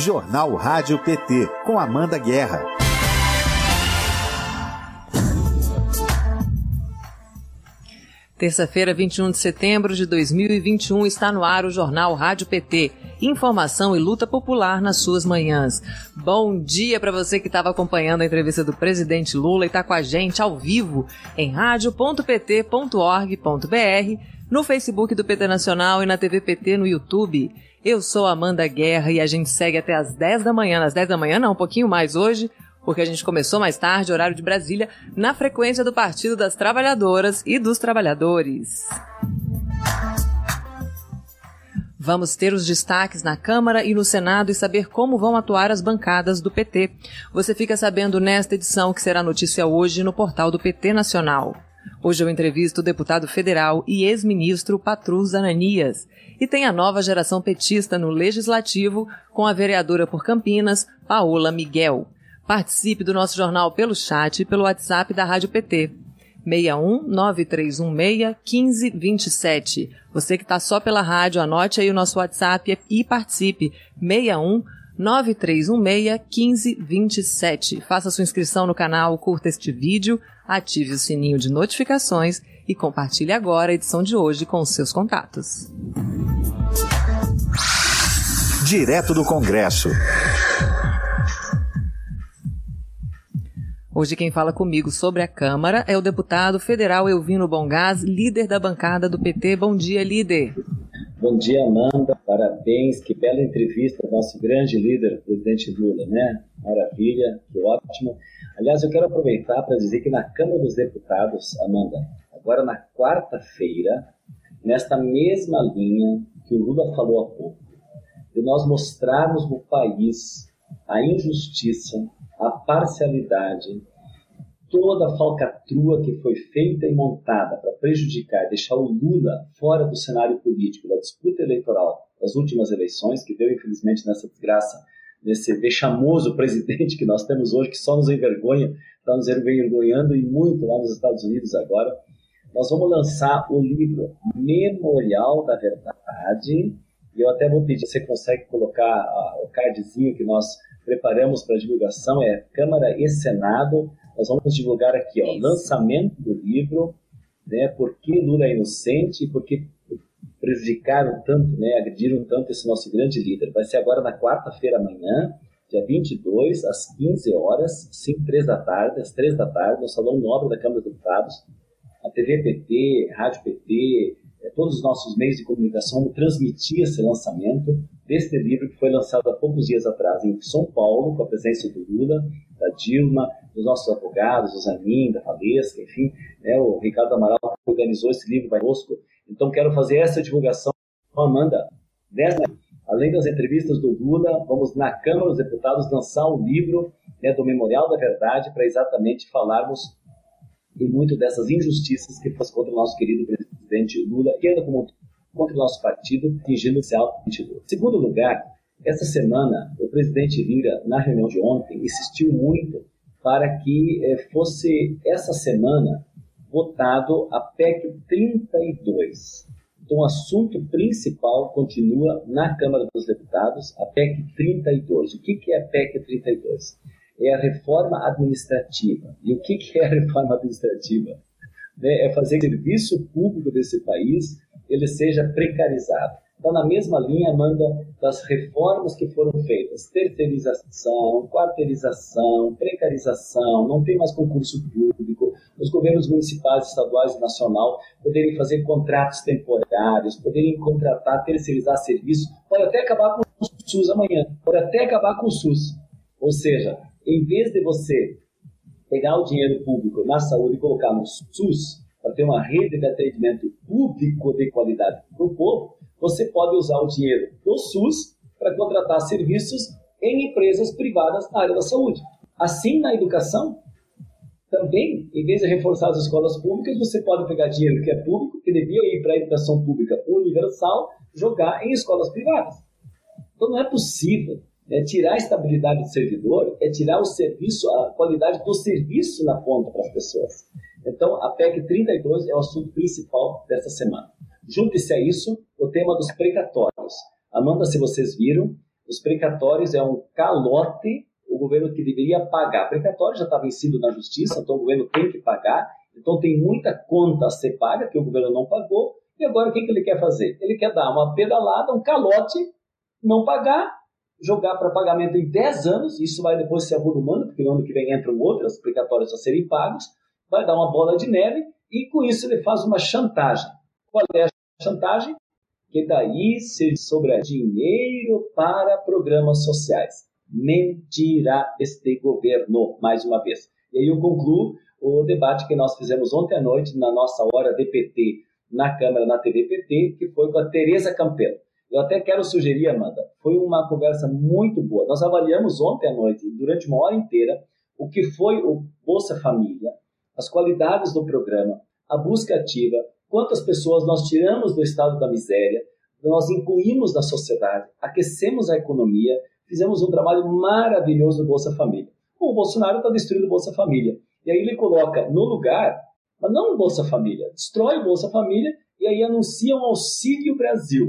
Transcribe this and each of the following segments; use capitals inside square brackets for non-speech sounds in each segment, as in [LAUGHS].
Jornal Rádio PT, com Amanda Guerra. Terça-feira, 21 de setembro de 2021, está no ar o Jornal Rádio PT. Informação e luta popular nas suas manhãs. Bom dia para você que estava acompanhando a entrevista do presidente Lula e está com a gente ao vivo em rádio.pt.org.br, no Facebook do PT Nacional e na TV PT no YouTube. Eu sou Amanda Guerra e a gente segue até às 10 da manhã. Às 10 da manhã, não, um pouquinho mais hoje, porque a gente começou mais tarde, horário de Brasília, na frequência do Partido das Trabalhadoras e dos Trabalhadores. Vamos ter os destaques na Câmara e no Senado e saber como vão atuar as bancadas do PT. Você fica sabendo nesta edição que será notícia hoje no portal do PT Nacional. Hoje eu entrevisto o deputado federal e ex-ministro Patrus Ananias. E tem a nova geração petista no Legislativo com a vereadora por Campinas, Paola Miguel. Participe do nosso jornal pelo chat e pelo WhatsApp da Rádio PT. 61 9316 1527. Você que está só pela rádio, anote aí o nosso WhatsApp e participe. 61 9316 1527. Faça sua inscrição no canal, curta este vídeo, ative o sininho de notificações e compartilhe agora a edição de hoje com seus contatos. Direto do Congresso. Hoje quem fala comigo sobre a Câmara é o deputado federal Elvino Bongás, líder da bancada do PT. Bom dia, líder. Bom dia, Amanda. Parabéns. Que bela entrevista nosso grande líder, presidente Lula, né? Maravilha, que ótimo. Aliás, eu quero aproveitar para dizer que na Câmara dos Deputados, Amanda, agora na quarta-feira, nesta mesma linha que o Lula falou há pouco, de nós mostrarmos no país a injustiça, a parcialidade, toda a falcatrua que foi feita e montada para prejudicar, deixar o Lula fora do cenário político, da disputa eleitoral das últimas eleições, que deu infelizmente nessa desgraça, nesse vexamoso [LAUGHS] presidente que nós temos hoje, que só nos envergonha, está nos envergonhando e muito lá nos Estados Unidos agora. Nós vamos lançar o livro Memorial da Verdade, e eu até vou pedir você consegue colocar o cardzinho que nós preparamos para divulgação, é Câmara e Senado, nós vamos divulgar aqui, ó, lançamento do livro, né, por que Lula é inocente e por que prejudicaram tanto, né, agrediram tanto esse nosso grande líder. Vai ser agora na quarta-feira amanhã, dia 22, às 15 horas, 5, 3 da tarde, às 3 da tarde, no Salão Nobre da Câmara dos Deputados, a TV PT, Rádio PT, todos os nossos meios de comunicação transmitir esse lançamento deste livro que foi lançado há poucos dias atrás em São Paulo, com a presença do Lula, da Dilma, dos nossos advogados, do Zanin, da Valesca, enfim, né, o Ricardo Amaral organizou esse livro vai conosco. Então quero fazer essa divulgação, Amanda, dessa, além das entrevistas do Lula, vamos na Câmara dos Deputados lançar um livro né, do Memorial da Verdade para exatamente falarmos e muito dessas injustiças que foram contra o nosso querido presidente Lula e ainda como contra o nosso partido, atingindo o céu Segundo lugar, essa semana, o presidente Lira, na reunião de ontem, insistiu muito para que eh, fosse essa semana votado a PEC 32. Então, o assunto principal continua na Câmara dos Deputados, a PEC 32. O que, que é a PEC 32? É a reforma administrativa. E o que, que é a reforma administrativa? É fazer o serviço público desse país ele seja precarizado. Então, na mesma linha, manda das reformas que foram feitas: terceirização, quarteirização, precarização, não tem mais concurso público, os governos municipais, estaduais e nacional poderem fazer contratos temporários, poderem contratar, terceirizar serviços, pode até acabar com o SUS amanhã, pode até acabar com o SUS. Ou seja, em vez de você pegar o dinheiro público na saúde e colocar no SUS, para ter uma rede de atendimento público de qualidade para o povo, você pode usar o dinheiro do SUS para contratar serviços em empresas privadas na área da saúde. Assim, na educação, também, em vez de reforçar as escolas públicas, você pode pegar dinheiro que é público, que devia ir para a educação pública universal, jogar em escolas privadas. Então, não é possível é tirar a estabilidade do servidor, é tirar o serviço, a qualidade do serviço na ponta para as pessoas. Então, a PEC 32 é o assunto principal dessa semana. Junte-se a isso o tema dos precatórios. Amanda, se vocês viram, Os precatórios é um calote, o governo que deveria pagar. Precatório já está vencido na justiça, então o governo tem que pagar. Então tem muita conta a ser paga que o governo não pagou. E agora o que, que ele quer fazer? Ele quer dar uma pedalada, um calote, não pagar, jogar para pagamento em 10 anos. Isso vai depois ser mano, porque no ano que vem entram outras precatórias a serem pagos. Vai dar uma bola de neve e com isso ele faz uma chantagem. Qual é a chantagem? Que daí se sobra dinheiro para programas sociais. Mentirá este governo, mais uma vez. E aí eu concluo o debate que nós fizemos ontem à noite na nossa hora de PT na Câmara, na TV PT, que foi com a Tereza Campelo. Eu até quero sugerir, Amanda, foi uma conversa muito boa. Nós avaliamos ontem à noite, durante uma hora inteira, o que foi o Bolsa Família, as qualidades do programa, a busca ativa, quantas pessoas nós tiramos do estado da miséria, nós incluímos na sociedade, aquecemos a economia, fizemos um trabalho maravilhoso no Bolsa Família. O Bolsonaro está destruindo o Bolsa Família. E aí ele coloca no lugar, mas não o Bolsa Família, destrói o Bolsa Família e aí anuncia um Auxílio Brasil.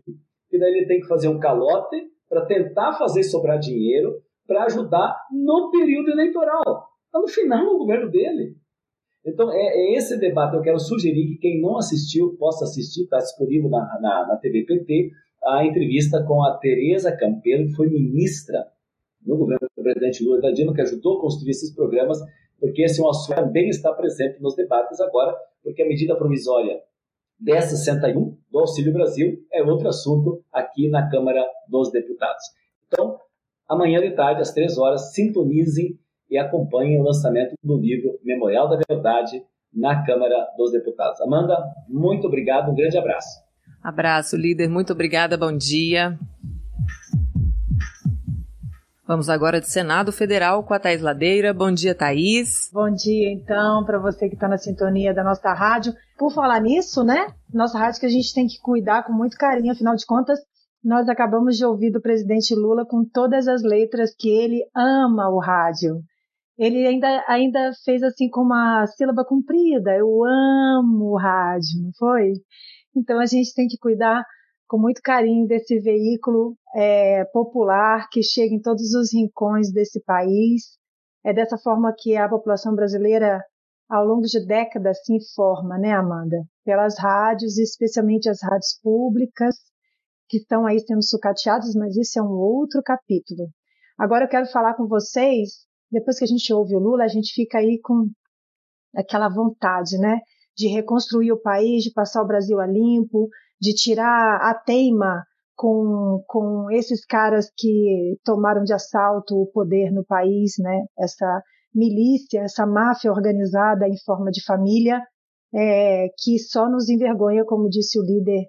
E daí ele tem que fazer um calote para tentar fazer sobrar dinheiro para ajudar no período eleitoral. Está no final do governo dele. Então, é, é, esse debate. Eu quero sugerir que quem não assistiu possa assistir, está disponível na, na, na TV PT, a entrevista com a Tereza Campelo, que foi ministra no governo do presidente Lula da Dilma, que ajudou a construir esses programas, porque esse é um assunto que também está presente nos debates agora, porque a medida provisória 1061 do Auxílio Brasil é outro assunto aqui na Câmara dos Deputados. Então, amanhã de tarde, às três horas, sintonizem e acompanhem o lançamento do livro Memorial da Verdade na Câmara dos Deputados. Amanda, muito obrigado, um grande abraço. Abraço, líder, muito obrigada, bom dia. Vamos agora de Senado Federal com a Thaís Ladeira. Bom dia, Thaís. Bom dia, então, para você que está na sintonia da nossa rádio. Por falar nisso, né? Nossa rádio que a gente tem que cuidar com muito carinho, afinal de contas, nós acabamos de ouvir do presidente Lula com todas as letras que ele ama o rádio ele ainda, ainda fez assim com uma sílaba comprida, eu amo o rádio, não foi? Então a gente tem que cuidar com muito carinho desse veículo é, popular que chega em todos os rincões desse país. É dessa forma que a população brasileira, ao longo de décadas, se informa, né, Amanda? Pelas rádios, especialmente as rádios públicas, que estão aí sendo sucateadas, mas isso é um outro capítulo. Agora eu quero falar com vocês depois que a gente ouve o Lula, a gente fica aí com aquela vontade, né? De reconstruir o país, de passar o Brasil a limpo, de tirar a teima com, com esses caras que tomaram de assalto o poder no país, né? Essa milícia, essa máfia organizada em forma de família, é, que só nos envergonha, como disse o líder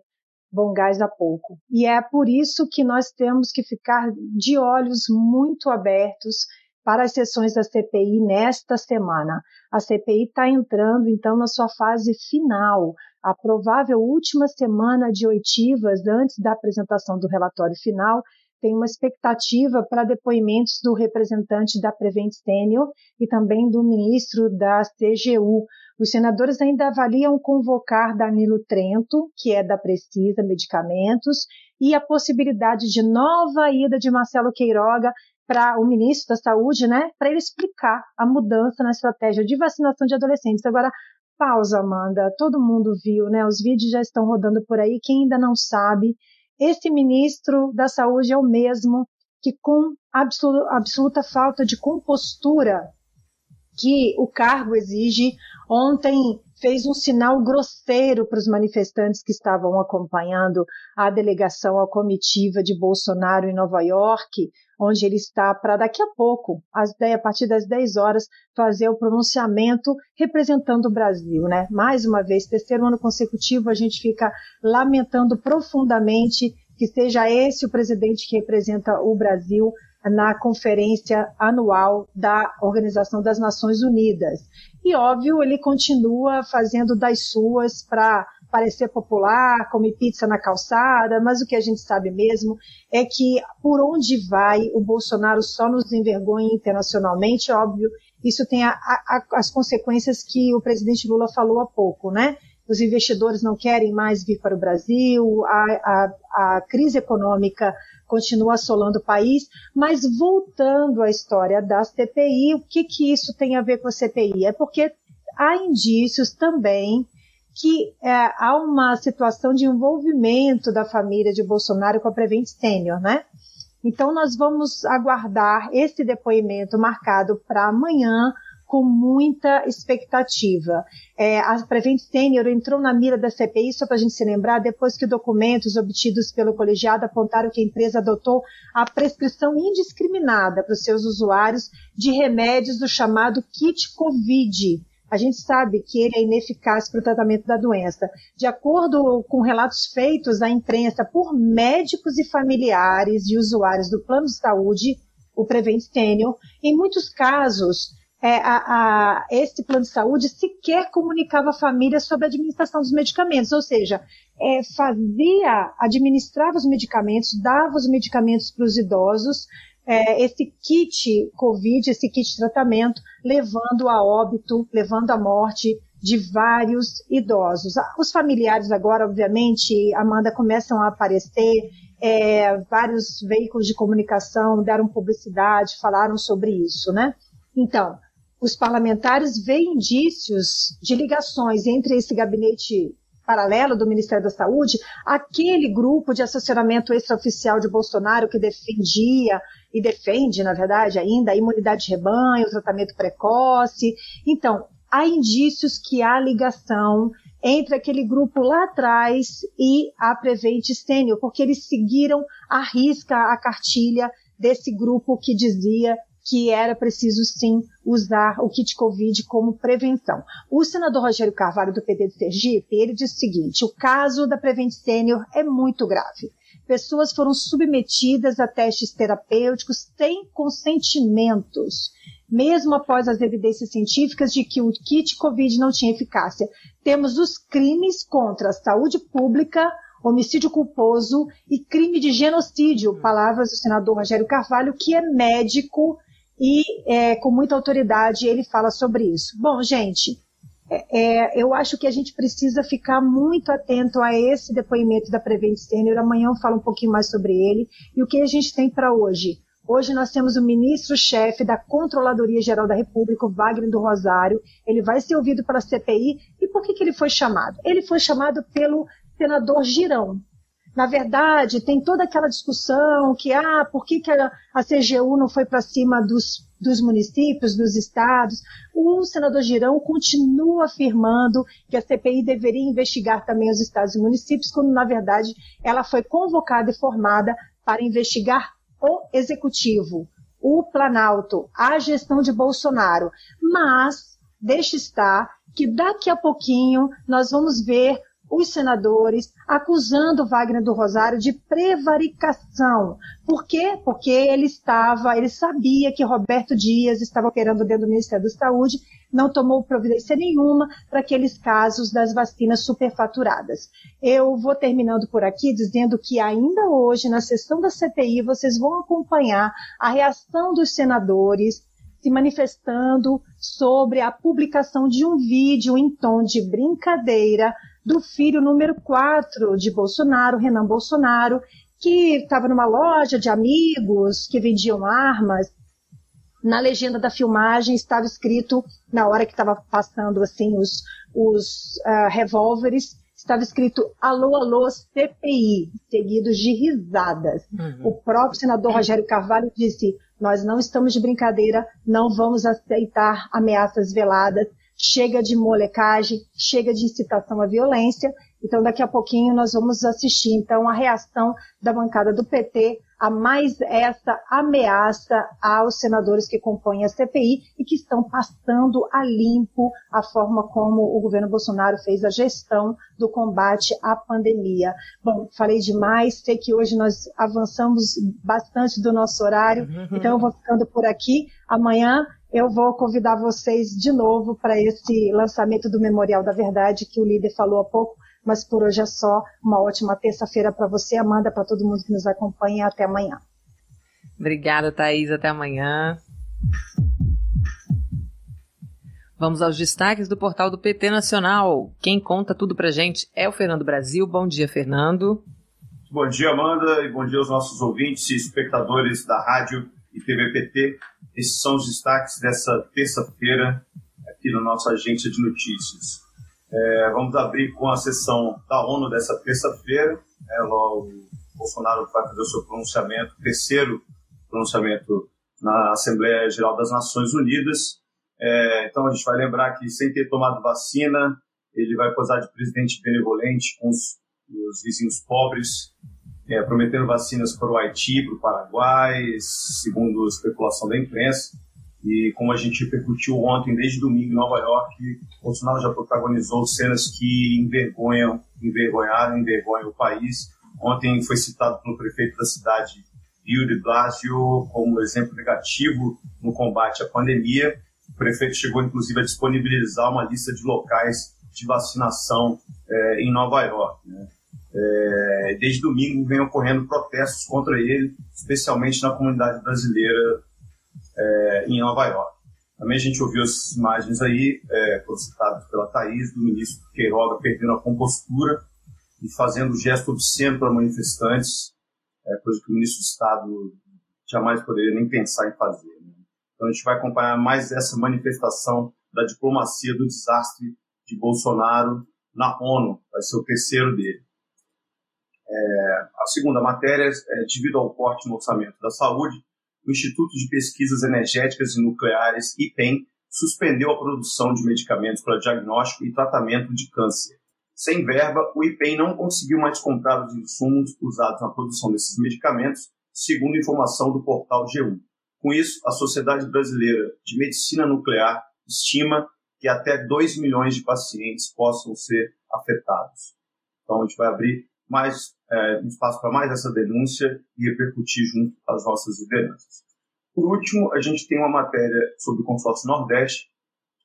Bom Gás há pouco. E é por isso que nós temos que ficar de olhos muito abertos para as sessões da CPI nesta semana. A CPI está entrando, então, na sua fase final, a provável última semana de oitivas antes da apresentação do relatório final. Tem uma expectativa para depoimentos do representante da Prevent Senior e também do ministro da CGU. Os senadores ainda avaliam convocar Danilo Trento, que é da Precisa Medicamentos, e a possibilidade de nova ida de Marcelo Queiroga para o ministro da Saúde, né, para ele explicar a mudança na estratégia de vacinação de adolescentes. Agora, pausa, Amanda. Todo mundo viu, né? Os vídeos já estão rodando por aí. Quem ainda não sabe, esse ministro da Saúde é o mesmo que, com absoluta falta de compostura que o cargo exige, ontem fez um sinal grosseiro para os manifestantes que estavam acompanhando a delegação, a comitiva de Bolsonaro em Nova York, onde ele está para daqui a pouco, às 10, a partir das 10 horas, fazer o pronunciamento representando o Brasil, né? Mais uma vez, terceiro ano consecutivo, a gente fica lamentando profundamente que seja esse o presidente que representa o Brasil na conferência anual da Organização das Nações Unidas. E, óbvio, ele continua fazendo das suas para parecer popular, come pizza na calçada, mas o que a gente sabe mesmo é que por onde vai o Bolsonaro só nos envergonha internacionalmente, óbvio, isso tem a, a, as consequências que o presidente Lula falou há pouco, né? Os investidores não querem mais vir para o Brasil, a, a crise econômica continua assolando o país, mas voltando à história da CPI, o que, que isso tem a ver com a CPI? É porque há indícios também que é, há uma situação de envolvimento da família de Bolsonaro com a Prevent Senior, né? Então nós vamos aguardar esse depoimento marcado para amanhã com muita expectativa. É, a Prevent Senior entrou na mira da CPI, só para a gente se lembrar, depois que documentos obtidos pelo colegiado apontaram que a empresa adotou a prescrição indiscriminada para os seus usuários de remédios do chamado kit COVID, a gente sabe que ele é ineficaz para o tratamento da doença. De acordo com relatos feitos à imprensa por médicos e familiares de usuários do plano de saúde, o Prevent Senior, em muitos casos, é, a, a, esse plano de saúde sequer comunicava à família sobre a administração dos medicamentos, ou seja, é, fazia, administrava os medicamentos, dava os medicamentos para os idosos, é, esse kit Covid, esse kit tratamento, levando a óbito, levando à morte de vários idosos. Os familiares agora, obviamente, Amanda, começam a aparecer, é, vários veículos de comunicação deram publicidade, falaram sobre isso, né? Então, os parlamentares veem indícios de ligações entre esse gabinete paralelo do Ministério da Saúde, aquele grupo de assessoramento extraoficial de Bolsonaro que defendia e defende, na verdade, ainda a imunidade de rebanho, o tratamento precoce. Então, há indícios que há ligação entre aquele grupo lá atrás e a Prevent Senior, porque eles seguiram a risca a cartilha desse grupo que dizia que era preciso sim usar o kit Covid como prevenção. O senador Rogério Carvalho, do PT de Sergipe, ele disse o seguinte, o caso da Prevent Senior é muito grave. Pessoas foram submetidas a testes terapêuticos sem consentimentos, mesmo após as evidências científicas de que o kit Covid não tinha eficácia. Temos os crimes contra a saúde pública, homicídio culposo e crime de genocídio, palavras do senador Rogério Carvalho, que é médico e é, com muita autoridade ele fala sobre isso. Bom, gente, é, é, eu acho que a gente precisa ficar muito atento a esse depoimento da Prevent Senior. Amanhã eu falo um pouquinho mais sobre ele. E o que a gente tem para hoje? Hoje nós temos o ministro-chefe da Controladoria Geral da República, Wagner do Rosário. Ele vai ser ouvido pela CPI. E por que, que ele foi chamado? Ele foi chamado pelo senador Girão, na verdade, tem toda aquela discussão que, ah, por que, que a, CGU não foi para cima dos, dos municípios, dos estados? O senador Girão continua afirmando que a CPI deveria investigar também os estados e municípios, quando, na verdade, ela foi convocada e formada para investigar o executivo, o Planalto, a gestão de Bolsonaro. Mas, deixe estar que daqui a pouquinho nós vamos ver os senadores acusando Wagner do Rosário de prevaricação. Por quê? Porque ele estava, ele sabia que Roberto Dias estava operando dentro do Ministério da Saúde, não tomou providência nenhuma para aqueles casos das vacinas superfaturadas. Eu vou terminando por aqui dizendo que ainda hoje, na sessão da CPI, vocês vão acompanhar a reação dos senadores se manifestando sobre a publicação de um vídeo em tom de brincadeira do filho número 4 de Bolsonaro, Renan Bolsonaro, que estava numa loja de amigos que vendiam armas. Na legenda da filmagem estava escrito, na hora que estava passando assim os, os uh, revólveres, estava escrito alô, alô, CPI, seguidos de risadas. Uhum. O próprio senador Rogério Carvalho disse, nós não estamos de brincadeira, não vamos aceitar ameaças veladas, chega de molecagem, chega de incitação à violência. Então, daqui a pouquinho nós vamos assistir, então, a reação da bancada do PT a mais essa ameaça aos senadores que compõem a CPI e que estão passando a limpo a forma como o governo Bolsonaro fez a gestão do combate à pandemia. Bom, falei demais, sei que hoje nós avançamos bastante do nosso horário, uhum. então eu vou ficando por aqui. Amanhã eu vou convidar vocês de novo para esse lançamento do Memorial da Verdade que o líder falou há pouco, mas por hoje é só. Uma ótima terça-feira para você, Amanda, para todo mundo que nos acompanha. Até amanhã. Obrigada, Thaís. Até amanhã. Vamos aos destaques do portal do PT Nacional. Quem conta tudo pra gente é o Fernando Brasil. Bom dia, Fernando. Bom dia, Amanda, e bom dia aos nossos ouvintes e espectadores da rádio e TVPT. Esses são os destaques dessa terça-feira aqui na nossa agência de notícias. É, vamos abrir com a sessão da ONU dessa terça-feira. É, o Bolsonaro vai fazer o seu pronunciamento, terceiro pronunciamento na Assembleia Geral das Nações Unidas. É, então a gente vai lembrar que sem ter tomado vacina, ele vai posar de presidente benevolente com os, os vizinhos pobres, é, prometendo vacinas para o Haiti, para o Paraguai, segundo a especulação da imprensa. E como a gente repercutiu ontem, desde domingo em Nova York, Bolsonaro já protagonizou cenas que envergonham, envergonharam, envergonham o país. Ontem foi citado pelo prefeito da cidade, Rio de Blasio, como exemplo negativo no combate à pandemia. O prefeito chegou, inclusive, a disponibilizar uma lista de locais de vacinação é, em Nova York. Né? É, desde domingo vem ocorrendo protestos contra ele, especialmente na comunidade brasileira é, em Nova York. Também a gente ouviu essas imagens aí, é, citadas pela Thaís, do ministro Queiroga perdendo a compostura e fazendo gesto obsceno para manifestantes, é, coisa que o ministro do Estado jamais poderia nem pensar em fazer. Né? Então a gente vai acompanhar mais essa manifestação da diplomacia do desastre de Bolsonaro na ONU, vai ser o terceiro dele. É, a segunda matéria é devido ao corte no orçamento da saúde, o Instituto de Pesquisas Energéticas e Nucleares, IPEN, suspendeu a produção de medicamentos para diagnóstico e tratamento de câncer. Sem verba, o IPEN não conseguiu mais comprar os insumos usados na produção desses medicamentos, segundo informação do portal G1. Com isso, a Sociedade Brasileira de Medicina Nuclear estima que até 2 milhões de pacientes possam ser afetados. Então, a gente vai abrir mais é, um espaço para mais essa denúncia e repercutir junto às nossas lideranças. Por último, a gente tem uma matéria sobre o consórcio Nordeste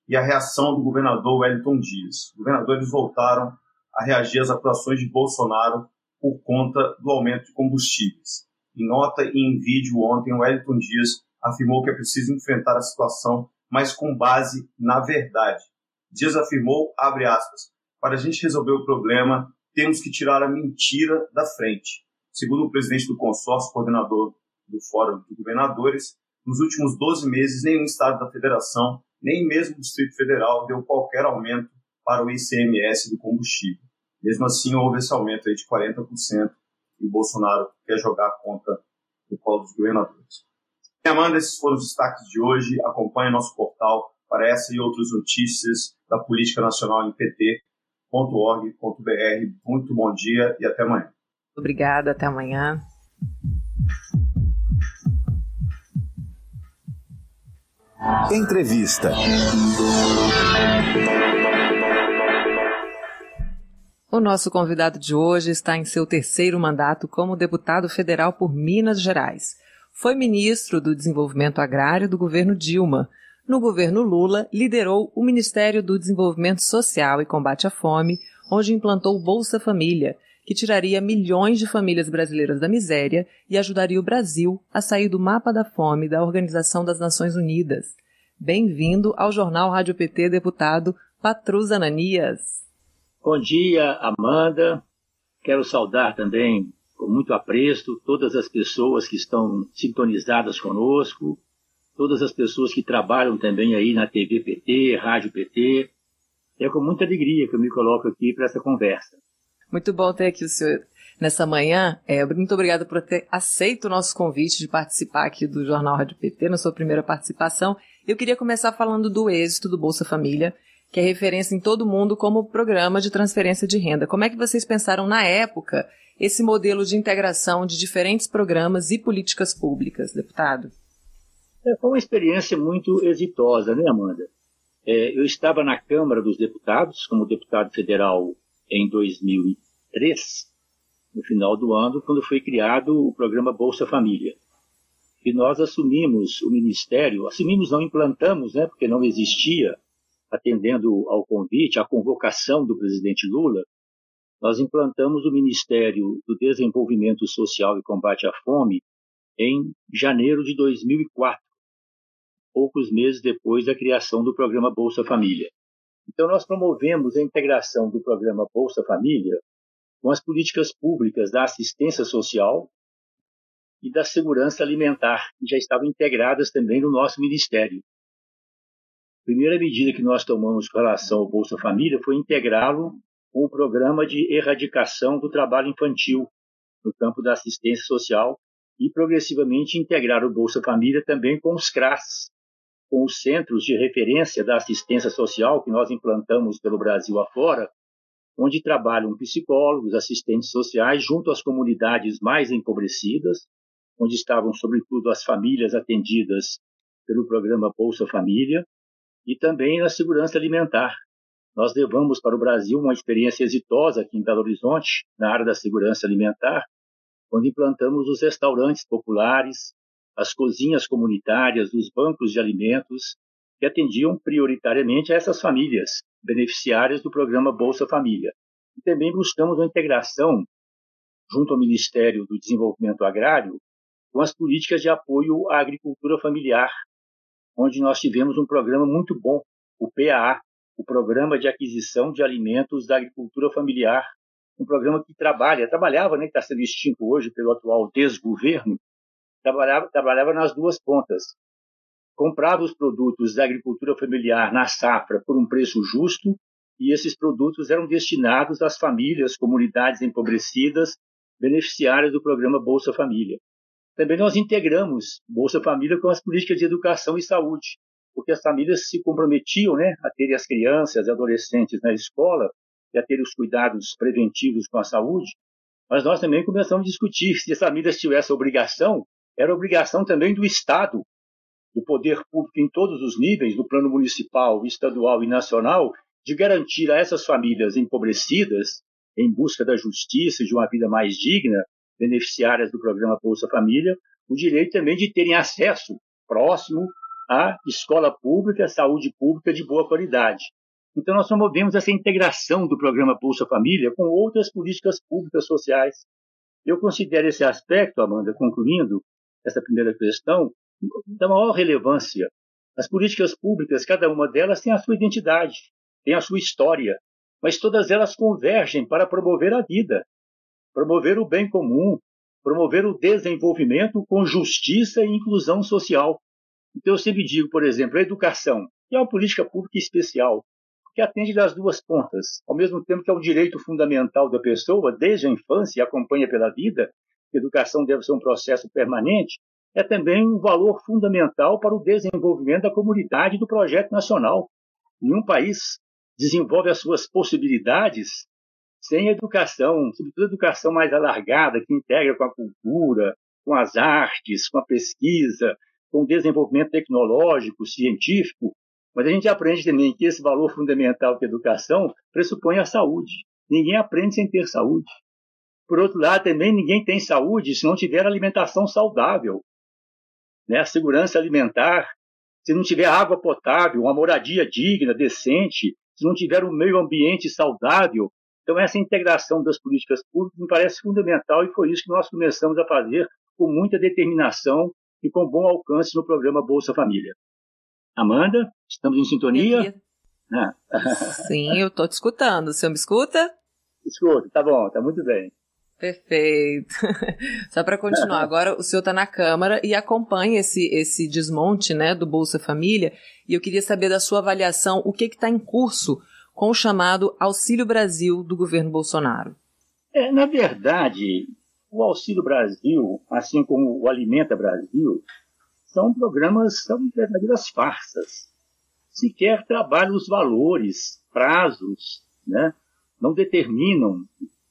e a reação do governador Wellington Dias. Os governadores voltaram a reagir às atuações de Bolsonaro por conta do aumento de combustíveis. Em nota e em vídeo ontem, Wellington Dias afirmou que é preciso enfrentar a situação, mas com base na verdade. Dias afirmou, abre aspas, para a gente resolver o problema, temos que tirar a mentira da frente. Segundo o presidente do consórcio, coordenador do Fórum de Governadores, nos últimos 12 meses, nenhum estado da federação, nem mesmo o Distrito Federal, deu qualquer aumento para o ICMS do combustível. Mesmo assim, houve esse aumento aí de 40% e o Bolsonaro quer jogar a conta do colo dos governadores. Amanda, esses foram os destaques de hoje. Acompanhe nosso portal para essa e outras notícias da política nacional em PT www.org.br. Muito bom dia e até amanhã. Obrigada, até amanhã. Entrevista. O nosso convidado de hoje está em seu terceiro mandato como deputado federal por Minas Gerais. Foi ministro do Desenvolvimento Agrário do governo Dilma no governo Lula, liderou o Ministério do Desenvolvimento Social e Combate à Fome, onde implantou Bolsa Família, que tiraria milhões de famílias brasileiras da miséria e ajudaria o Brasil a sair do mapa da fome da Organização das Nações Unidas. Bem-vindo ao Jornal Rádio PT, deputado Patrus Ananias. Bom dia, Amanda. Quero saudar também, com muito apreço, todas as pessoas que estão sintonizadas conosco, todas as pessoas que trabalham também aí na TV PT, Rádio PT. É com muita alegria que eu me coloco aqui para essa conversa. Muito bom ter aqui o senhor nessa manhã. É, muito obrigada por ter aceito o nosso convite de participar aqui do Jornal Rádio PT, na sua primeira participação. Eu queria começar falando do êxito do Bolsa Família, que é referência em todo mundo como programa de transferência de renda. Como é que vocês pensaram na época esse modelo de integração de diferentes programas e políticas públicas, deputado? É, foi uma experiência muito exitosa, né, Amanda? É, eu estava na Câmara dos Deputados, como deputado federal em 2003, no final do ano, quando foi criado o programa Bolsa Família. E nós assumimos o ministério, assumimos, não implantamos, né, porque não existia, atendendo ao convite, à convocação do presidente Lula, nós implantamos o Ministério do Desenvolvimento Social e Combate à Fome em janeiro de 2004 poucos meses depois da criação do programa Bolsa Família. Então, nós promovemos a integração do programa Bolsa Família com as políticas públicas da assistência social e da segurança alimentar, que já estavam integradas também no nosso ministério. A primeira medida que nós tomamos com relação ao Bolsa Família foi integrá-lo com o programa de erradicação do trabalho infantil no campo da assistência social e progressivamente integrar o Bolsa Família também com os CRAS, com os centros de referência da assistência social que nós implantamos pelo Brasil afora, onde trabalham psicólogos, assistentes sociais junto às comunidades mais empobrecidas, onde estavam sobretudo as famílias atendidas pelo programa Bolsa Família, e também na segurança alimentar. Nós levamos para o Brasil uma experiência exitosa aqui em Belo Horizonte, na área da segurança alimentar, quando implantamos os restaurantes populares, as cozinhas comunitárias, os bancos de alimentos, que atendiam prioritariamente a essas famílias beneficiárias do programa Bolsa Família. E também buscamos uma integração junto ao Ministério do Desenvolvimento Agrário com as políticas de apoio à agricultura familiar, onde nós tivemos um programa muito bom, o PAA, o Programa de Aquisição de Alimentos da Agricultura Familiar, um programa que trabalha, trabalhava, né, que está sendo extinto hoje pelo atual desgoverno, trabalhava, trabalhava nas duas pontas. Comprava os produtos da agricultura familiar na safra por um preço justo e esses produtos eram destinados às famílias, comunidades empobrecidas, beneficiárias do programa Bolsa Família. Também nós integramos Bolsa Família com as políticas de educação e saúde, porque as famílias se comprometiam né, a ter as crianças e adolescentes na escola e a ter os cuidados preventivos com a saúde, mas nós também começamos a discutir se as famílias tivessem obrigação, era obrigação também do Estado, do poder público em todos os níveis, no plano municipal, estadual e nacional, de garantir a essas famílias empobrecidas, em busca da justiça e de uma vida mais digna, beneficiárias do programa Bolsa Família, o direito também de terem acesso próximo à escola pública, saúde pública de boa qualidade. Então, nós promovemos essa integração do programa Bolsa Família com outras políticas públicas sociais. Eu considero esse aspecto, Amanda, concluindo essa primeira questão, da maior relevância. As políticas públicas, cada uma delas tem a sua identidade, tem a sua história, mas todas elas convergem para promover a vida, promover o bem comum, promover o desenvolvimento com justiça e inclusão social. Então, eu sempre digo, por exemplo, a educação, que é uma política pública especial, que atende das duas pontas, ao mesmo tempo que é o direito fundamental da pessoa, desde a infância e acompanha pela vida, educação deve ser um processo permanente, é também um valor fundamental para o desenvolvimento da comunidade do projeto nacional. Nenhum país desenvolve as suas possibilidades sem educação, sobretudo educação mais alargada, que integra com a cultura, com as artes, com a pesquisa, com o desenvolvimento tecnológico, científico, mas a gente aprende também que esse valor fundamental da educação pressupõe a saúde. Ninguém aprende sem ter saúde. Por outro lado, também ninguém tem saúde se não tiver alimentação saudável. Né? A segurança alimentar, se não tiver água potável, uma moradia digna, decente, se não tiver um meio ambiente saudável. Então, essa integração das políticas públicas me parece fundamental e foi isso que nós começamos a fazer com muita determinação e com bom alcance no programa Bolsa Família. Amanda, estamos em sintonia? Ah. Sim, eu estou te escutando. O senhor me escuta? Escuto, tá bom, tá muito bem. Perfeito. [LAUGHS] Só para continuar, agora o senhor está na Câmara e acompanha esse, esse desmonte né, do Bolsa Família, e eu queria saber da sua avaliação o que está em curso com o chamado Auxílio Brasil do governo Bolsonaro. É, na verdade, o Auxílio Brasil, assim como o Alimenta Brasil, são programas, são verdadeiras farsas. Sequer trabalham os valores, prazos, né? não determinam,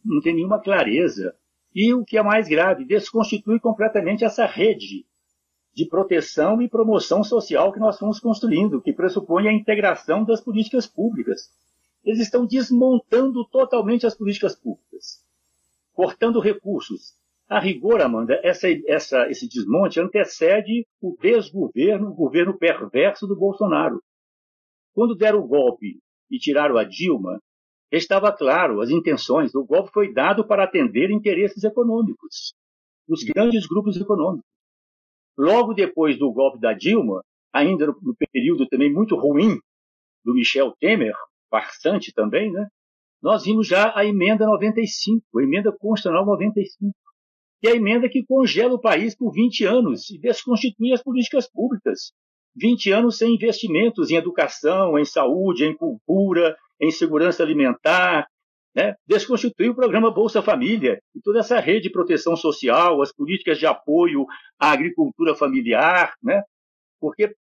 não tem nenhuma clareza. E o que é mais grave, desconstitui completamente essa rede de proteção e promoção social que nós fomos construindo, que pressupõe a integração das políticas públicas. Eles estão desmontando totalmente as políticas públicas, cortando recursos, a rigor, Amanda, essa, essa, esse desmonte antecede o desgoverno, o governo perverso do Bolsonaro. Quando deram o golpe e tiraram a Dilma, estava claro as intenções. O golpe foi dado para atender interesses econômicos, dos grandes grupos econômicos. Logo depois do golpe da Dilma, ainda no, período também muito ruim do Michel Temer, farsante também, né? nós vimos já a emenda 95, a emenda constitucional 95, que é a emenda que congela o país por 20 anos e desconstitui as políticas públicas. 20 anos sem investimentos em educação, em saúde, em cultura, em segurança alimentar, né? desconstitui o programa Bolsa Família e toda essa rede de proteção social, as políticas de apoio à agricultura familiar, né? porque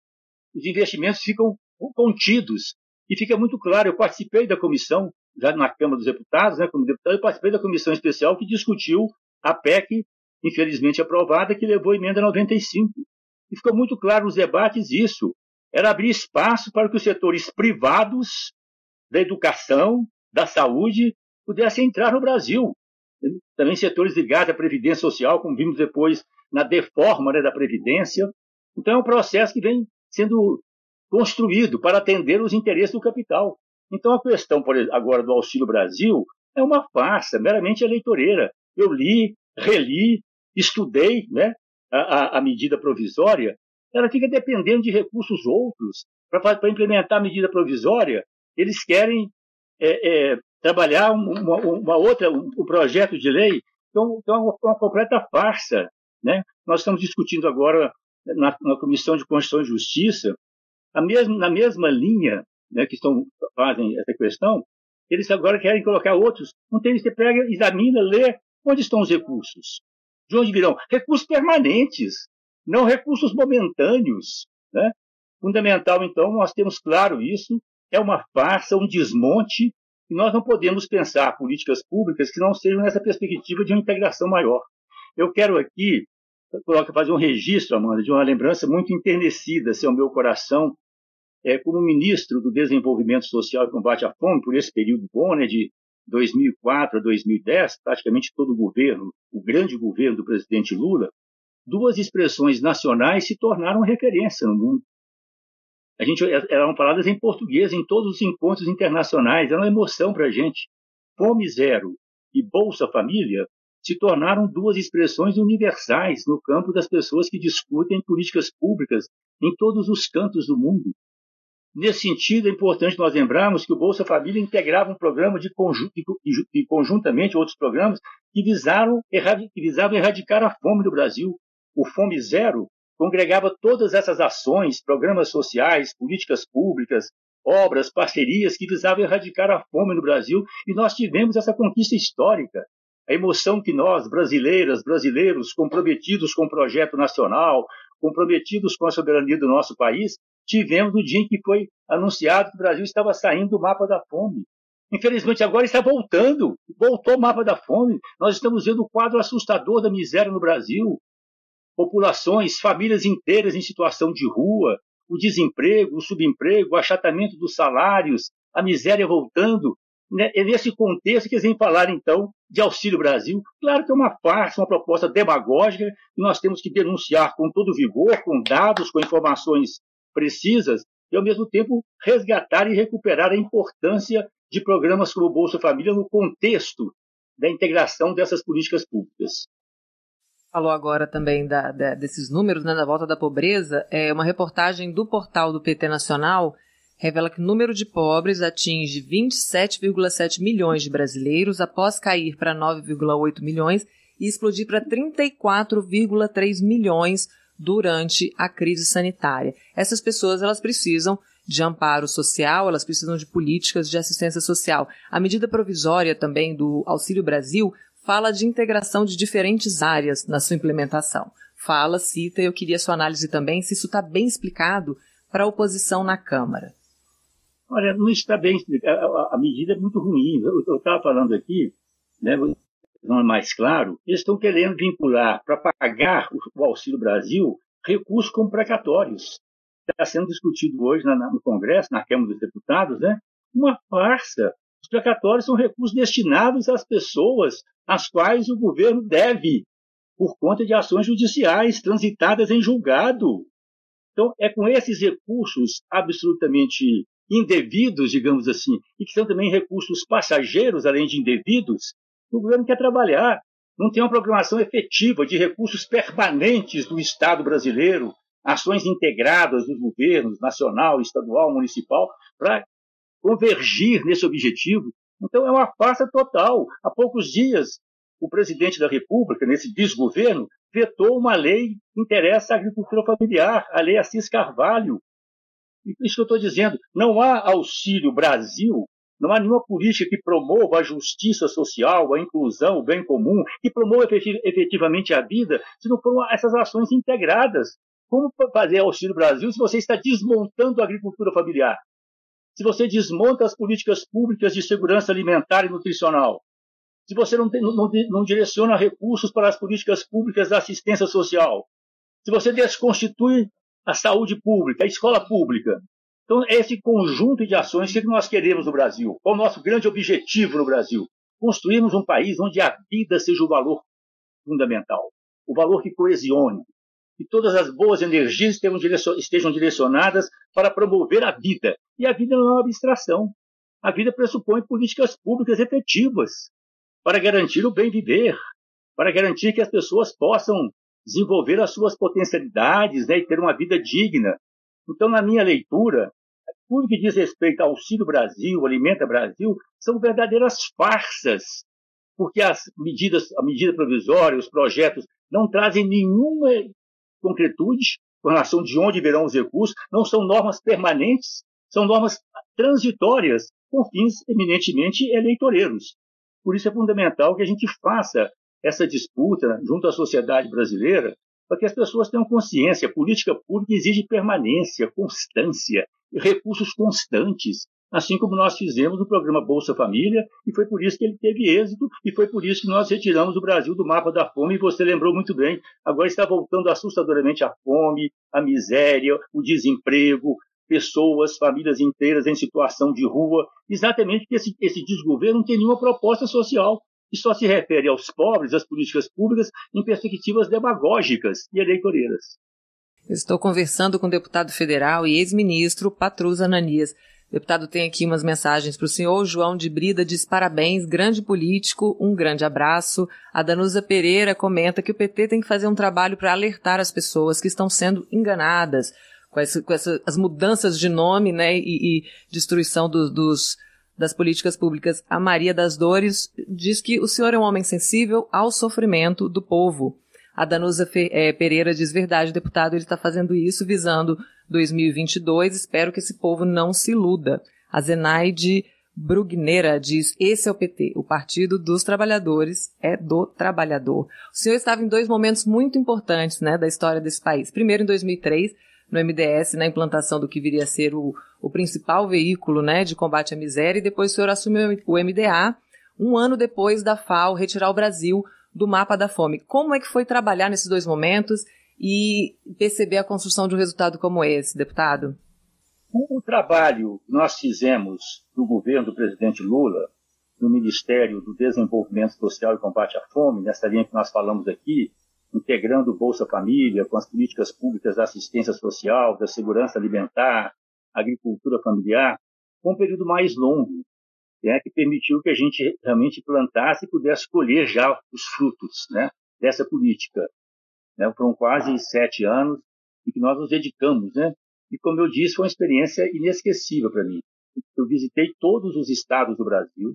os investimentos ficam contidos. E fica muito claro, eu participei da comissão já na Câmara dos Deputados, né, como deputado, eu participei da comissão especial que discutiu a PEC, infelizmente aprovada, que levou a emenda 95. E ficou muito claro nos debates isso. Era abrir espaço para que os setores privados da educação, da saúde, pudessem entrar no Brasil. Também setores ligados à Previdência Social, como vimos depois na deforma né, da Previdência. Então é um processo que vem sendo construído para atender os interesses do capital. Então, a questão agora do Auxílio Brasil é uma farsa, meramente eleitoreira. Eu li, reli, estudei né, a, a medida provisória, ela fica dependendo de recursos outros. Para implementar a medida provisória, eles querem é, é, trabalhar uma, uma, outra, um, projeto de lei, então, então é uma, uma completa farsa. Né? Nós estamos discutindo agora na, na Comissão de Constituição e Justiça, mesma, na mesma linha né, que estão, fazem essa questão, eles agora querem colocar outros. Não tem, você pega, examina, lê onde estão os recursos. De onde virão? Recursos permanentes, não recursos momentâneos. Né? Fundamental, então, nós temos claro isso, é uma farsa, um desmonte, e nós não podemos pensar políticas públicas que não sejam nessa perspectiva de uma integração maior. Eu quero aqui fazer um registro, Amanda, de uma lembrança muito enternecida, assim, ao meu coração, é, como ministro do Desenvolvimento Social e Combate à Fome, por esse período bom, né, de 2004 a 2010, praticamente todo o governo, o grande governo do presidente Lula, duas expressões nacionais se tornaram referência no mundo. A gente eram faladas em português em todos os encontros internacionais, era uma emoção para a gente. Fome zero e Bolsa Família se tornaram duas expressões universais no campo das pessoas que discutem políticas públicas em todos os cantos do mundo. Nesse sentido, é importante nós lembrarmos que o Bolsa Família integrava um programa de, conjun de conjuntamente outros programas que visaram, que visavam erradicar a fome no Brasil. O Fome Zero congregava todas essas ações, programas sociais, políticas públicas, obras, parcerias que visavam erradicar a fome no Brasil e nós tivemos essa conquista histórica. A emoção que nós, brasileiras, brasileiros, comprometidos com o projeto nacional, comprometidos com a soberania do nosso país, tivemos no dia em que foi anunciado que o Brasil estava saindo do mapa da fome. Infelizmente, agora está voltando. Voltou o mapa da fome. Nós estamos vendo o quadro assustador da miséria no Brasil. Populações, famílias inteiras em situação de rua, o desemprego, o subemprego, o achatamento dos salários, a miséria voltando. Né? É nesse contexto que eles vêm falar, então, de Auxílio Brasil. Claro que é uma farsa, uma proposta demagógica, e nós temos que denunciar com todo vigor, com dados, com informações precisas e, ao mesmo tempo, resgatar e recuperar a importância de programas como o Bolsa Família no contexto da integração dessas políticas públicas. Falou agora também da, da, desses números, né, da volta da pobreza. É uma reportagem do portal do PT Nacional revela que o número de pobres atinge 27,7 milhões de brasileiros após cair para 9,8 milhões e explodir para 34,3 milhões durante a crise sanitária. Essas pessoas elas precisam de amparo social, elas precisam de políticas de assistência social. A medida provisória também do Auxílio Brasil fala de integração de diferentes áreas na sua implementação. Fala, cita, eu queria sua análise também se isso está bem explicado para a oposição na Câmara. Olha, não está bem explicado. A, medida é muito ruim. Eu estava falando aqui, né, não é mais claro, eles estão querendo vincular para pagar o, Auxílio Brasil recursos como precatórios. Está sendo discutido hoje no Congresso, na Câmara dos Deputados, né? uma farsa. Os precatórios são recursos destinados às pessoas às quais o governo deve, por conta de ações judiciais transitadas em julgado. Então, é com esses recursos absolutamente indevidos, digamos assim, e que são também recursos passageiros, além de indevidos, o governo quer trabalhar, não tem uma programação efetiva de recursos permanentes do Estado brasileiro, ações integradas dos governos nacional, estadual, municipal, para convergir nesse objetivo. Então é uma farsa total. Há poucos dias, o presidente da República, nesse desgoverno, vetou uma lei que interessa à agricultura familiar, a lei Assis Carvalho. Isso que eu estou dizendo, não há auxílio Brasil, não há nenhuma política que promova a justiça social, a inclusão, o bem comum, que promova efetivamente a vida, se não foram essas ações integradas. Como fazer auxílio Brasil se você está desmontando a agricultura familiar? Se você desmonta as políticas públicas de segurança alimentar e nutricional? se você não, não, não direciona recursos para as políticas públicas da assistência social, se você desconstitui a saúde pública, a escola pública. Então, é esse conjunto de ações que nós queremos no Brasil. Qual o nosso grande objetivo no Brasil? Construirmos um país onde a vida seja o valor fundamental, o valor que coesione, que todas as boas energias estejam direcionadas para promover a vida. E a vida não é uma abstração. A vida pressupõe políticas públicas efetivas, para garantir o bem viver, para garantir que as pessoas possam desenvolver as suas potencialidades né, e ter uma vida digna. Então, na minha leitura, tudo que diz respeito ao Auxílio Brasil, Alimenta Brasil, são verdadeiras farsas, porque as medidas, a medida provisória, os projetos, não trazem nenhuma concretude com relação de onde virão os recursos, não são normas permanentes, são normas transitórias, com fins eminentemente eleitoreiros. Por isso é fundamental que a gente faça essa disputa junto à sociedade brasileira para que as pessoas tenham consciência. A política pública exige permanência, constância recursos constantes, assim como nós fizemos no programa Bolsa Família, e foi por isso que ele teve êxito, e foi por isso que nós retiramos o Brasil do mapa da fome, e você lembrou muito bem, agora está voltando assustadoramente a fome, a miséria, o desemprego, pessoas, famílias inteiras em situação de rua, exatamente porque esse, esse desgoverno não tem nenhuma proposta social e só se refere aos pobres, às políticas públicas, em perspectivas demagógicas e eleitoreiras. Estou conversando com o deputado federal e ex-ministro Patrus Ananias. Deputado tem aqui umas mensagens para o senhor. João de Brida diz parabéns, grande político, um grande abraço. A Danusa Pereira comenta que o PT tem que fazer um trabalho para alertar as pessoas que estão sendo enganadas com, com essa, as mudanças de nome, né, e, e destruição do, dos, das políticas públicas. A Maria das Dores diz que o senhor é um homem sensível ao sofrimento do povo. A Danusa Fe, é, Pereira diz verdade, deputado, ele está fazendo isso visando 2022. Espero que esse povo não se iluda. A Zenaide Brugneira diz: esse é o PT, o Partido dos Trabalhadores é do trabalhador. O senhor estava em dois momentos muito importantes, né, da história desse país. Primeiro, em 2003, no MDS na implantação do que viria a ser o, o principal veículo né, de combate à miséria, e depois o senhor assumiu o MDA, um ano depois da FAO retirar o Brasil do mapa da fome. Como é que foi trabalhar nesses dois momentos e perceber a construção de um resultado como esse, deputado? O trabalho que nós fizemos no governo do presidente Lula, no Ministério do Desenvolvimento Social e Combate à Fome, nessa linha que nós falamos aqui, integrando o Bolsa Família com as políticas públicas da assistência social, da segurança alimentar, agricultura familiar, com um período mais longo, né, que permitiu que a gente realmente plantasse e pudesse colher já os frutos né, dessa política. Né, foram quase sete anos e que nós nos dedicamos. Né, e, como eu disse, foi uma experiência inesquecível para mim. Eu visitei todos os estados do Brasil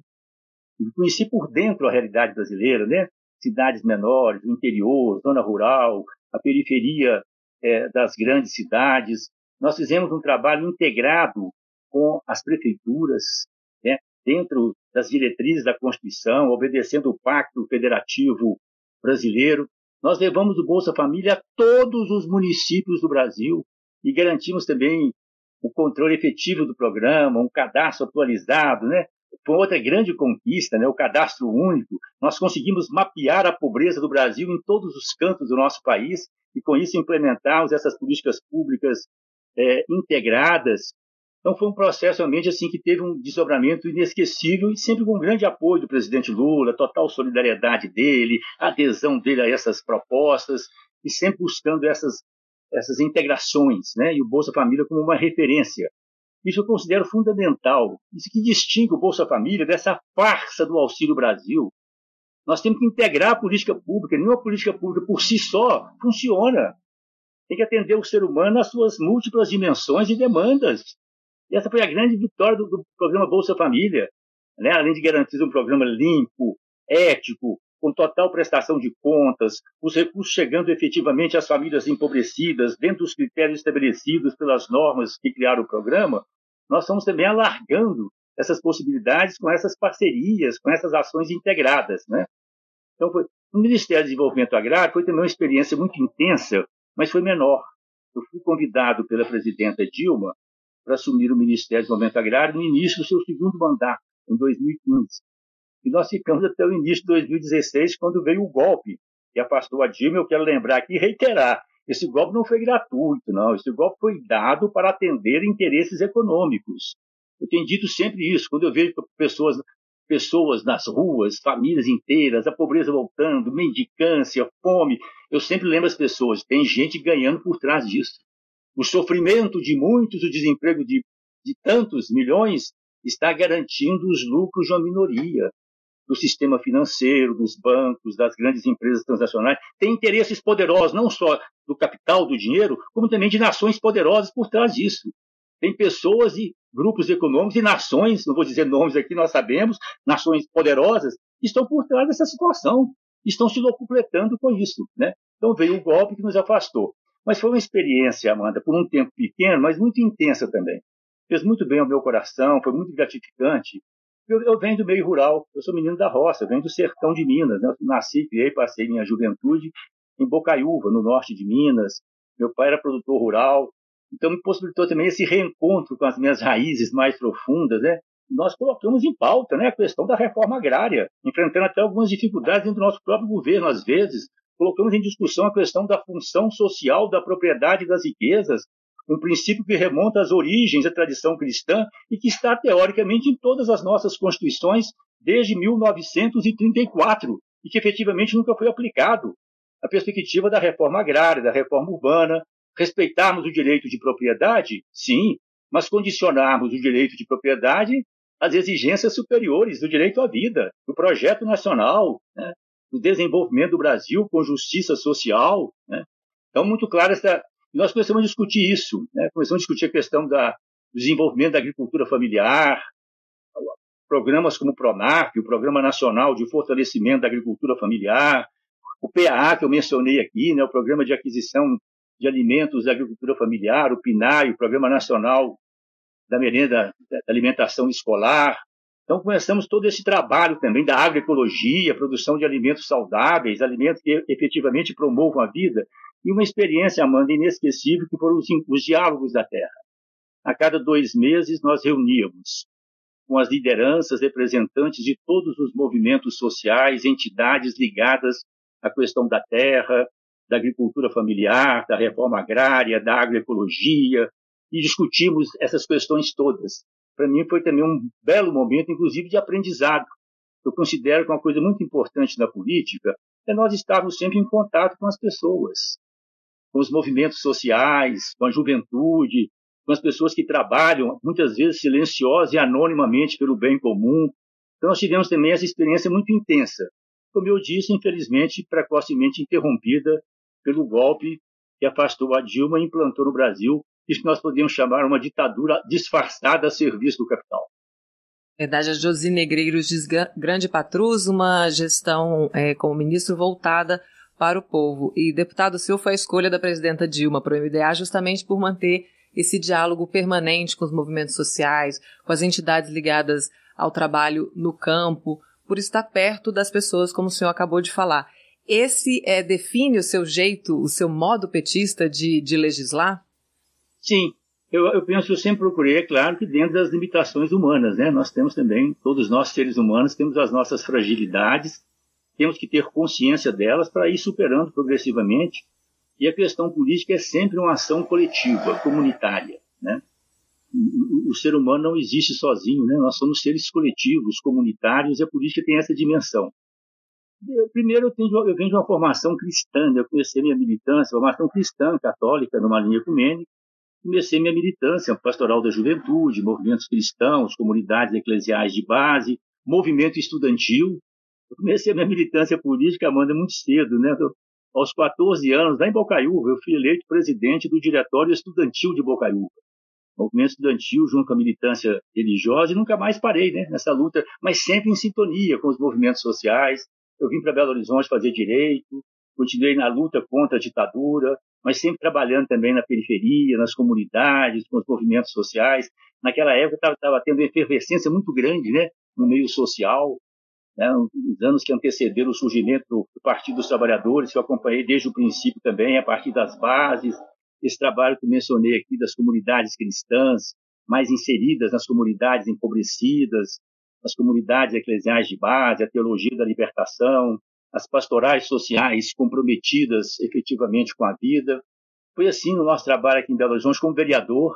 e conheci por dentro a realidade brasileira, né? cidades menores, o interior, zona rural, a periferia é, das grandes cidades. Nós fizemos um trabalho integrado com as prefeituras, né, dentro das diretrizes da Constituição, obedecendo o Pacto Federativo Brasileiro. Nós levamos o Bolsa Família a todos os municípios do Brasil e garantimos também o controle efetivo do programa, um cadastro atualizado, né? foi outra grande conquista, né? o cadastro único. Nós conseguimos mapear a pobreza do Brasil em todos os cantos do nosso país e, com isso, implementarmos essas políticas públicas é, integradas. Então, foi um processo realmente assim que teve um desdobramento inesquecível e sempre com grande apoio do presidente Lula, total solidariedade dele, adesão dele a essas propostas e sempre buscando essas essas integrações, né? E o Bolsa Família como uma referência isso eu considero fundamental. Isso que distingue o Bolsa Família dessa farsa do Auxílio Brasil. Nós temos que integrar a política pública. Nenhuma política pública por si só funciona. Tem que atender o ser humano nas suas múltiplas dimensões e demandas. E essa foi a grande vitória do, do programa Bolsa Família. né? além de garantir um programa limpo, ético, com total prestação de contas, os recursos chegando efetivamente às famílias empobrecidas, dentro dos critérios estabelecidos pelas normas que criaram o programa, nós estamos também alargando essas possibilidades com essas parcerias, com essas ações integradas. Né? Então, foi, o Ministério do Desenvolvimento Agrário foi também uma experiência muito intensa, mas foi menor. Eu fui convidado pela presidenta Dilma para assumir o Ministério do Desenvolvimento Agrário no início do seu segundo mandato, em 2015. E nós ficamos até o início de 2016, quando veio o golpe afastou a Dilma. Eu quero lembrar aqui e reiterar: esse golpe não foi gratuito, não. Esse golpe foi dado para atender interesses econômicos. Eu tenho dito sempre isso, quando eu vejo pessoas, pessoas nas ruas, famílias inteiras, a pobreza voltando, mendicância, fome, eu sempre lembro as pessoas, tem gente ganhando por trás disso. O sofrimento de muitos, o desemprego de, de tantos milhões, está garantindo os lucros de uma minoria do sistema financeiro, dos bancos, das grandes empresas transnacionais, tem interesses poderosos, não só do capital, do dinheiro, como também de nações poderosas por trás disso. Tem pessoas e grupos econômicos e nações, não vou dizer nomes aqui, nós sabemos, nações poderosas, estão por trás dessa situação, estão se locupletando com isso. Né? Então veio o golpe que nos afastou. Mas foi uma experiência, Amanda, por um tempo pequeno, mas muito intensa também. Fez muito bem ao meu coração, foi muito gratificante. Eu, eu, venho do meio rural, eu sou menino da roça, venho do sertão de Minas. Né? Eu nasci, criei, passei minha juventude em Bocaiúva, no norte de Minas. Meu pai era produtor rural, então me possibilitou também esse reencontro com as minhas raízes mais profundas, né? Nós colocamos em pauta né, a questão da reforma agrária, enfrentando até algumas dificuldades dentro do nosso próprio governo, às vezes. Colocamos em discussão a questão da função social da propriedade das riquezas, um princípio que remonta às origens da tradição cristã e que está teoricamente em todas as nossas constituições desde 1934 e que efetivamente nunca foi aplicado. A perspectiva da reforma agrária, da reforma urbana, respeitarmos o direito de propriedade, sim, mas condicionarmos o direito de propriedade às exigências superiores do direito à vida, do projeto nacional, né, do desenvolvimento do Brasil com justiça social. Né. Então, muito claro essa, nós começamos a discutir isso, né? começamos a discutir a questão do desenvolvimento da agricultura familiar, programas como o PRONAF, o Programa Nacional de Fortalecimento da Agricultura Familiar, o PAA, que eu mencionei aqui, né? o Programa de Aquisição de Alimentos da Agricultura Familiar, o PNAE, o Programa Nacional da Merenda da Alimentação Escolar. Então, começamos todo esse trabalho também da agroecologia, produção de alimentos saudáveis, alimentos que efetivamente promovam a vida e uma experiência, Amanda, inesquecível, que foram os, os diálogos da Terra. A cada dois meses, nós reuníamos com as lideranças representantes de todos os movimentos sociais, entidades ligadas à questão da terra, da agricultura familiar, da reforma agrária, da agroecologia, e discutimos essas questões todas. Para mim foi também um belo momento, inclusive de aprendizado. Eu considero que uma coisa muito importante na política é nós estarmos sempre em contato com as pessoas com os movimentos sociais, com a juventude, com as pessoas que trabalham, muitas vezes silenciosas e anonimamente pelo bem comum. Então, nós tivemos também essa experiência muito intensa. Como eu disse, infelizmente, precocemente interrompida pelo golpe que afastou a Dilma e implantou no Brasil isso nós podemos chamar uma ditadura disfarçada a serviço do capital. Verdade, a Josi Negreiros diz grande patrus, uma gestão é, como ministro voltada para o povo. E deputado seu foi a escolha da presidenta Dilma para o MDA justamente por manter esse diálogo permanente com os movimentos sociais, com as entidades ligadas ao trabalho no campo, por estar perto das pessoas, como o senhor acabou de falar. Esse é, define o seu jeito, o seu modo petista de, de legislar? Sim, eu, eu, penso que eu sempre procurei, é claro, que dentro das limitações humanas, né? Nós temos também, todos nós seres humanos, temos as nossas fragilidades temos que ter consciência delas para ir superando progressivamente. E a questão política é sempre uma ação coletiva, comunitária. Né? O, ser humano não existe sozinho, né? nós somos seres coletivos, comunitários, e a política tem essa dimensão. Primeiro, eu, tenho, eu venho de uma formação cristã, né? eu comecei minha militância, formação cristã, católica, numa linha ecumênica, comecei minha militância pastoral da juventude, movimentos cristãos, comunidades eclesiais de base, movimento estudantil, eu comecei minha militância política, Amanda, muito cedo, né? Eu, aos 14 anos, lá em Bocaiúva, eu fui eleito presidente do Diretório Estudantil de Bocaiúva. movimento estudantil junto com a militância religiosa e nunca mais parei né, nessa luta, mas sempre em sintonia com os movimentos sociais. Eu vim para Belo Horizonte fazer direito, continuei na luta contra a ditadura, mas sempre trabalhando também na periferia, nas comunidades, com os movimentos sociais. Naquela época estava tendo uma efervescência muito grande né, no meio social, né, os anos que antecederam o surgimento do Partido dos Trabalhadores, que eu acompanhei desde o princípio também, a partir das bases, esse trabalho que mencionei aqui das comunidades cristãs, mais inseridas nas comunidades empobrecidas, nas comunidades eclesiais de base, a teologia da libertação, as pastorais sociais comprometidas efetivamente com a vida. Foi assim no nosso trabalho aqui em Belo Horizonte como vereador,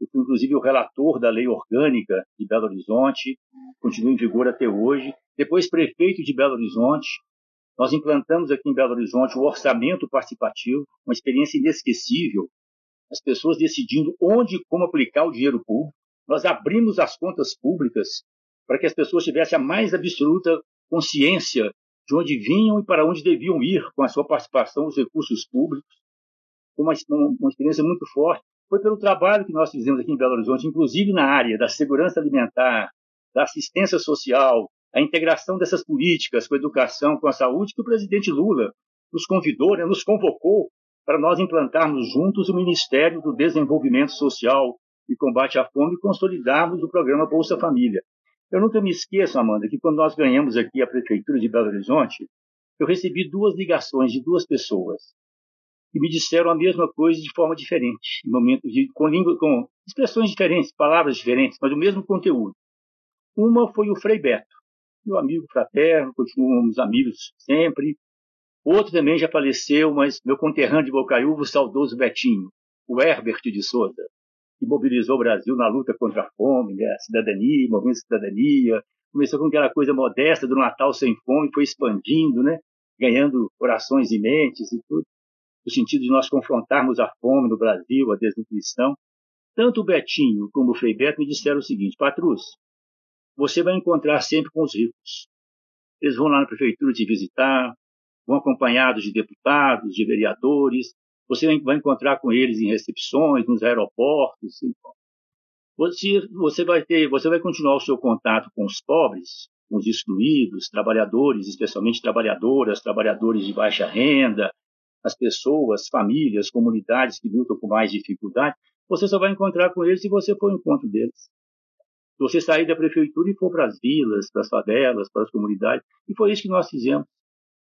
eu fui inclusive o relator da lei orgânica de Belo Horizonte, continua em vigor até hoje. Depois prefeito de Belo Horizonte, nós implantamos aqui em Belo Horizonte o orçamento participativo, uma experiência inesquecível. As pessoas decidindo onde e como aplicar o dinheiro público. Nós abrimos as contas públicas para que as pessoas tivessem a mais absoluta consciência de onde vinham e para onde deviam ir com a sua participação nos recursos públicos. Uma, uma experiência muito forte. Foi pelo trabalho que nós fizemos aqui em Belo Horizonte, inclusive na área da segurança alimentar, da assistência social, a integração dessas políticas com a educação, com a saúde, que o presidente Lula nos convidou, né, nos convocou para nós implantarmos juntos o Ministério do Desenvolvimento Social e Combate à Fome e consolidarmos o programa Bolsa Família. Eu nunca me esqueço, Amanda, que quando nós ganhamos aqui a Prefeitura de Belo Horizonte, eu recebi duas ligações de duas pessoas que me disseram a mesma coisa de forma diferente, em momentos de, com, língua, com expressões diferentes, palavras diferentes, mas o mesmo conteúdo. Uma foi o Frei Beto, meu amigo fraterno, continuamos amigos sempre. Outro também já faleceu, mas meu conterrâneo de Bocaiúva, o saudoso Betinho, o Herbert de Souza, que mobilizou o Brasil na luta contra a fome, né, a cidadania, movimento cidadania. Começou com aquela coisa modesta do Natal sem fome, foi expandindo, né, ganhando corações e mentes e tudo, no sentido de nós confrontarmos a fome no Brasil, a desnutrição. Tanto o Betinho como o Frei Beto me disseram o seguinte, Patrus, você vai encontrar sempre com os ricos. Eles vão lá na prefeitura te visitar, vão acompanhados de deputados, de vereadores. Você vai encontrar com eles em recepções, nos aeroportos. Assim. Você, você vai ter, você vai continuar o seu contato com os pobres, com os excluídos, trabalhadores, especialmente trabalhadoras, trabalhadores de baixa renda, as pessoas, famílias, comunidades que lutam com mais dificuldade. Você só vai encontrar com eles se você for ao encontro deles você sair da prefeitura e for para as vilas, para as favelas, para as comunidades. E foi isso que nós fizemos.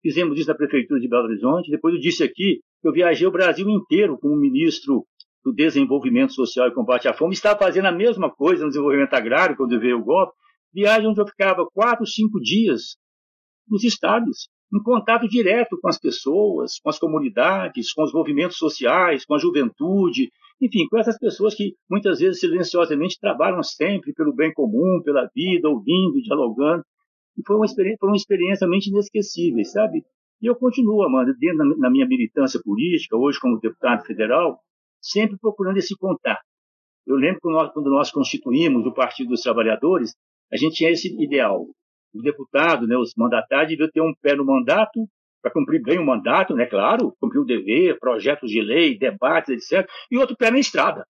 Fizemos isso na prefeitura de Belo Horizonte. Depois eu disse aqui eu viajei o Brasil inteiro como ministro do Desenvolvimento Social e Combate à Fome. Estava fazendo a mesma coisa no desenvolvimento agrário quando veio o golpe. Viagem onde eu ficava quatro, cinco dias nos estados, em contato direto com as pessoas, com as comunidades, com os movimentos sociais, com a juventude, enfim, com essas pessoas que muitas vezes silenciosamente trabalham sempre pelo bem comum, pela vida, ouvindo, dialogando. E foi uma experiência, foi uma experiência realmente inesquecível, sabe? E eu continuo, Amanda, dentro da, na minha militância política, hoje como deputado federal, sempre procurando esse contato. Eu lembro que nós, quando nós constituímos o Partido dos Trabalhadores, a gente tinha esse ideal. O deputado, né, os mandatários, deviam ter um pé no mandato para cumprir bem o mandato, né, claro, cumprir o dever, projetos de lei, debates, etc. E outro pé na estrada,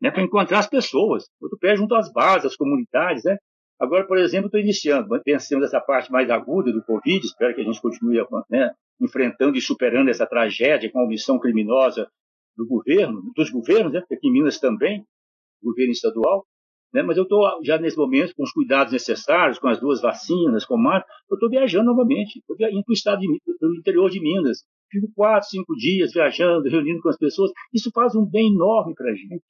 né, para encontrar as pessoas. Outro pé junto às bases, às comunidades, né. Agora, por exemplo, estou iniciando, pensando essa parte mais aguda do Covid, espero que a gente continue né, enfrentando e superando essa tragédia com a omissão criminosa do governo, dos governos, né, aqui em Minas também, governo estadual, né? Mas eu estou já nesse momento com os cuidados necessários, com as duas vacinas, com o eu estou viajando novamente, estou indo para o interior de Minas. Fico quatro, cinco dias viajando, reunindo com as pessoas. Isso faz um bem enorme para a gente,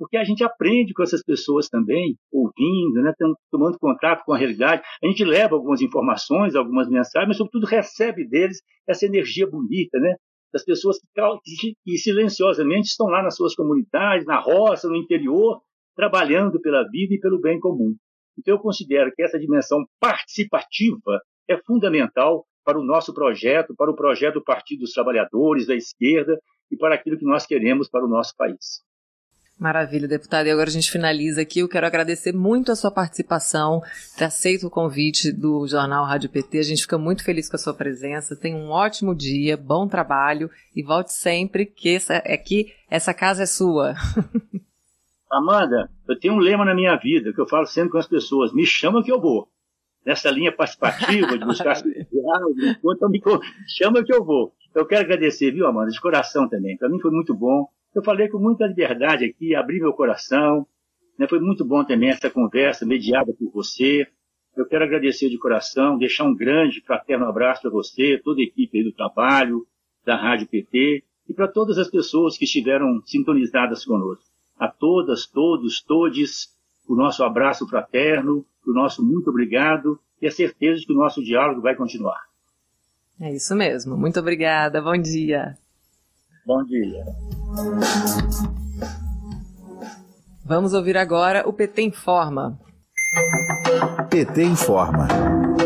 porque a gente aprende com essas pessoas também, ouvindo, né? tomando contato com a realidade. A gente leva algumas informações, algumas mensagens, mas sobretudo recebe deles essa energia bonita, né? das pessoas que, que silenciosamente estão lá nas suas comunidades, na roça, no interior, trabalhando pela vida e pelo bem comum. Então, eu considero que essa dimensão participativa é fundamental para o nosso projeto, para o projeto do Partido dos Trabalhadores, da esquerda e para aquilo que nós queremos para o nosso país. Maravilha, deputado. E agora a gente finaliza aqui. Eu quero agradecer muito a sua participação, ter aceito o convite do Jornal Rádio PT. A gente fica muito feliz com a sua presença. Tenha um ótimo dia, bom trabalho e volte sempre, que essa, aqui, essa casa é sua. [LAUGHS] Amanda, eu tenho um lema na minha vida que eu falo sempre com as pessoas: me chama que eu vou. Nessa linha participativa de buscar [LAUGHS] então me chama que eu vou. Eu quero agradecer, viu, Amanda, de coração também. Para mim foi muito bom. Eu falei com muita liberdade aqui, abri meu coração. Né? Foi muito bom também essa conversa mediada por você. Eu quero agradecer de coração, deixar um grande fraterno abraço para você, toda a equipe do trabalho, da Rádio PT e para todas as pessoas que estiveram sintonizadas conosco. A todas, todos, todes, o nosso abraço fraterno, o nosso muito obrigado e a certeza de que o nosso diálogo vai continuar. É isso mesmo. Muito obrigada. Bom dia. Bom dia. Vamos ouvir agora o PT Informa. PT Informa.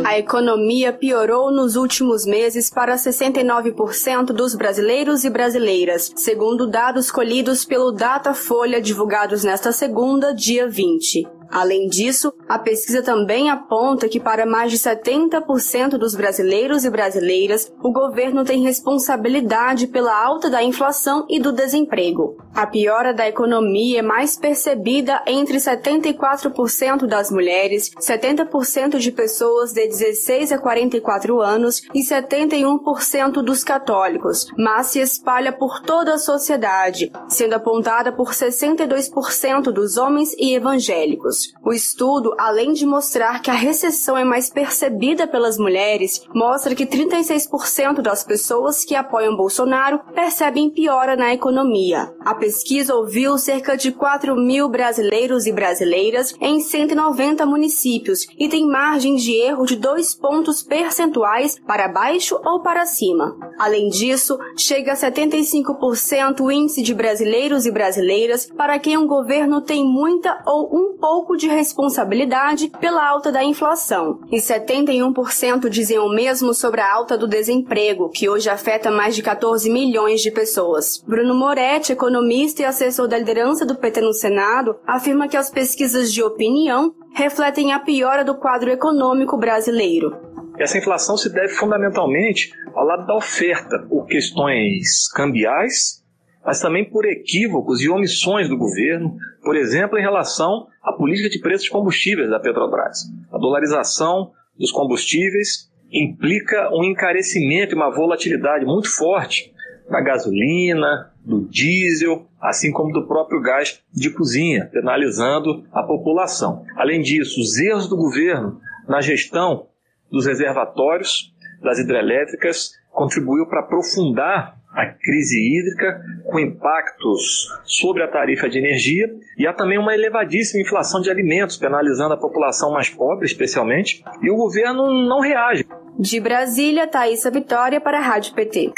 A economia piorou nos últimos meses para 69% dos brasileiros e brasileiras, segundo dados colhidos pelo Datafolha divulgados nesta segunda, dia 20. Além disso, a pesquisa também aponta que para mais de 70% dos brasileiros e brasileiras, o governo tem responsabilidade pela alta da inflação e do desemprego. A piora da economia é mais percebida entre 74% das mulheres, 70% de pessoas de 16 a 44 anos e 71% dos católicos, mas se espalha por toda a sociedade, sendo apontada por 62% dos homens e evangélicos. O estudo, além de mostrar que a recessão é mais percebida pelas mulheres, mostra que 36% das pessoas que apoiam Bolsonaro percebem piora na economia. A pesquisa ouviu cerca de 4 mil brasileiros e brasileiras em 190 municípios e tem margem de erro de dois pontos percentuais para baixo ou para cima. Além disso, chega a 75% o índice de brasileiros e brasileiras para quem um governo tem muita ou um pouco de responsabilidade pela alta da inflação. E 71% dizem o mesmo sobre a alta do desemprego, que hoje afeta mais de 14 milhões de pessoas. Bruno Moretti, economista e assessor da liderança do PT no Senado, afirma que as pesquisas de opinião refletem a piora do quadro econômico brasileiro. Essa inflação se deve fundamentalmente ao lado da oferta, por questões cambiais, mas também por equívocos e omissões do governo, por exemplo, em relação à política de preços de combustíveis da Petrobras. A dolarização dos combustíveis implica um encarecimento e uma volatilidade muito forte da gasolina, do diesel, assim como do próprio gás de cozinha, penalizando a população. Além disso, os erros do governo na gestão dos reservatórios das hidrelétricas contribuiu para aprofundar a crise hídrica, com impactos sobre a tarifa de energia, e há também uma elevadíssima inflação de alimentos, penalizando a população mais pobre, especialmente, e o governo não reage. De Brasília, Thaisa Vitória para a Rádio PT.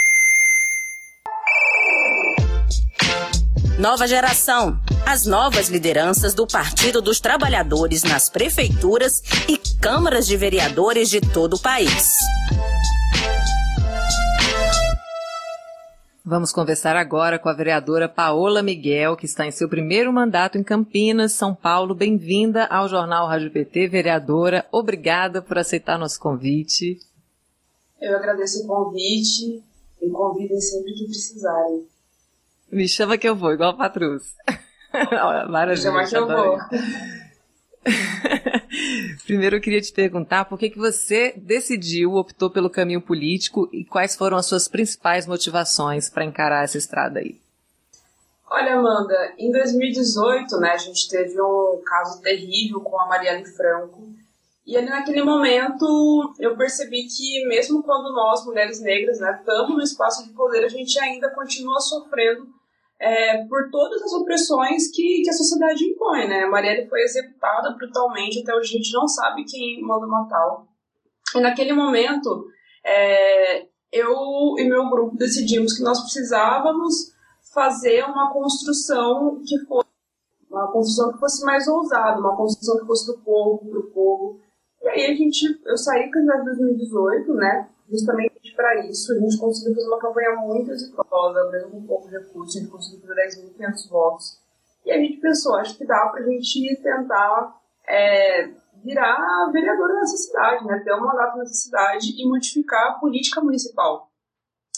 Nova geração. As novas lideranças do Partido dos Trabalhadores nas prefeituras e câmaras de vereadores de todo o país. Vamos conversar agora com a vereadora Paola Miguel, que está em seu primeiro mandato em Campinas, São Paulo. Bem-vinda ao Jornal Rádio PT, vereadora. Obrigada por aceitar nosso convite. Eu agradeço o convite e convidem sempre que precisarem. Me chama que eu vou, igual a Patrus. [LAUGHS] Maravilha. Me chama que eu vou. [LAUGHS] Primeiro eu queria te perguntar por que, que você decidiu, optou pelo caminho político e quais foram as suas principais motivações para encarar essa estrada aí? Olha, Amanda, em 2018, né, a gente teve um caso terrível com a Marielle Franco. E ali naquele momento eu percebi que mesmo quando nós, mulheres negras, né, estamos no espaço de poder, a gente ainda continua sofrendo é, por todas as opressões que, que a sociedade impõe, né? Marielle foi executada brutalmente, até hoje a gente não sabe quem manda matá-la. E naquele momento, é, eu e meu grupo decidimos que nós precisávamos fazer uma construção que fosse uma construção que fosse mais ousada, uma construção que fosse do povo, para o povo. E aí a gente, eu saí candidata em 2018, né? justamente para isso. A gente conseguiu fazer uma campanha muito exitosa, mesmo com pouco recurso, a gente conseguiu fazer 10.500 votos. E a gente pensou, acho que dá para a gente tentar é, virar vereadora nessa cidade, né? ter um mandato nessa cidade e modificar a política municipal.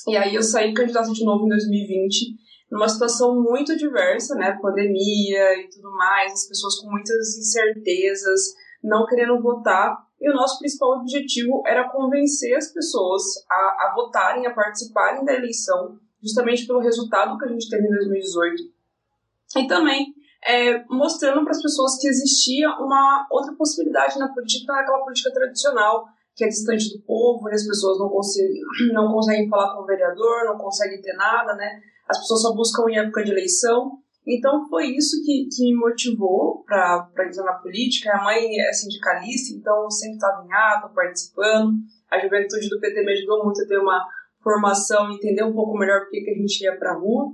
E aí eu saí candidata de novo em 2020, numa situação muito diversa, né, pandemia e tudo mais, as pessoas com muitas incertezas, não querendo votar, e o nosso principal objetivo era convencer as pessoas a, a votarem, a participarem da eleição, justamente pelo resultado que a gente teve em 2018. E também é, mostrando para as pessoas que existia uma outra possibilidade na política, naquela política tradicional, que é distante do povo, as pessoas não conseguem, não conseguem falar com o vereador, não conseguem ter nada, né? As pessoas só buscam em época de eleição. Então foi isso que, que me motivou para entrar na política. A mãe é sindicalista, então sempre estava em ato, participando. A juventude do PT me ajudou muito a ter uma formação, entender um pouco melhor por que a gente ia para a rua.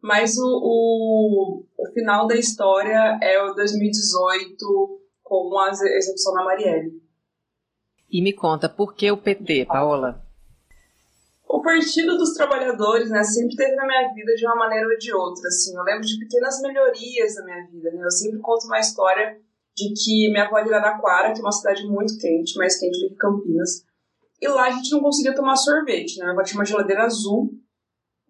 Mas o, o, o, final da história é o 2018 com a execução da Marielle. E me conta, por que o PT, Paola? Partido dos Trabalhadores, né, sempre teve na minha vida de uma maneira ou de outra, assim. Eu lembro de pequenas melhorias na minha vida, né? Eu sempre conto uma história de que minha avó é de Araraquara, que é uma cidade muito quente, mais quente do que Campinas. E lá a gente não conseguia tomar sorvete, né? Minha avó tinha uma geladeira azul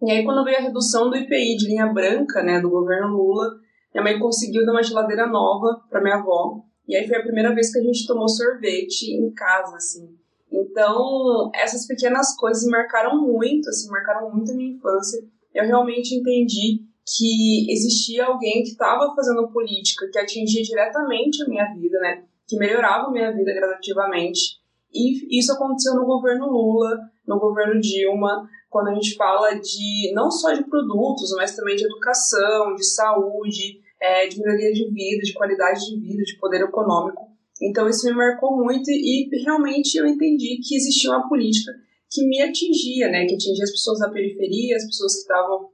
e aí, quando veio a redução do IPI de linha branca, né, do governo Lula, minha mãe conseguiu dar uma geladeira nova para minha avó. E aí foi a primeira vez que a gente tomou sorvete em casa, assim. Então, essas pequenas coisas marcaram muito, assim, marcaram muito a minha infância. Eu realmente entendi que existia alguém que estava fazendo política que atingia diretamente a minha vida, né? Que melhorava a minha vida gradativamente. E isso aconteceu no governo Lula, no governo Dilma, quando a gente fala de não só de produtos, mas também de educação, de saúde, é, de melhoria de vida, de qualidade de vida, de poder econômico. Então isso me marcou muito e realmente eu entendi que existia uma política que me atingia, né, que atingia as pessoas da periferia, as pessoas que estavam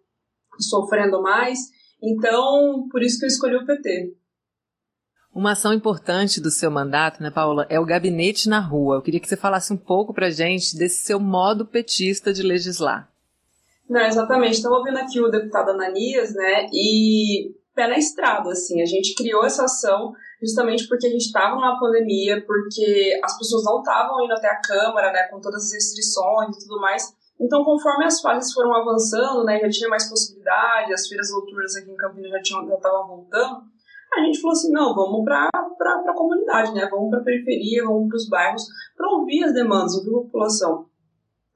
sofrendo mais. Então, por isso que eu escolhi o PT. Uma ação importante do seu mandato, né, Paula, é o gabinete na rua. Eu queria que você falasse um pouco pra gente desse seu modo petista de legislar. Não, exatamente. Estava ouvindo aqui o deputado Ananias, né, e pé na estrada, assim. A gente criou essa ação justamente porque a gente estava numa pandemia, porque as pessoas não estavam indo até a Câmara, né, com todas as restrições e tudo mais. Então, conforme as fases foram avançando, né, já tinha mais possibilidade, as feiras noturnas aqui em Campinas já estavam voltando, a gente falou assim, não, vamos para a comunidade, né? Vamos para a periferia, vamos para os bairros, para ouvir as demandas, ouvir a população.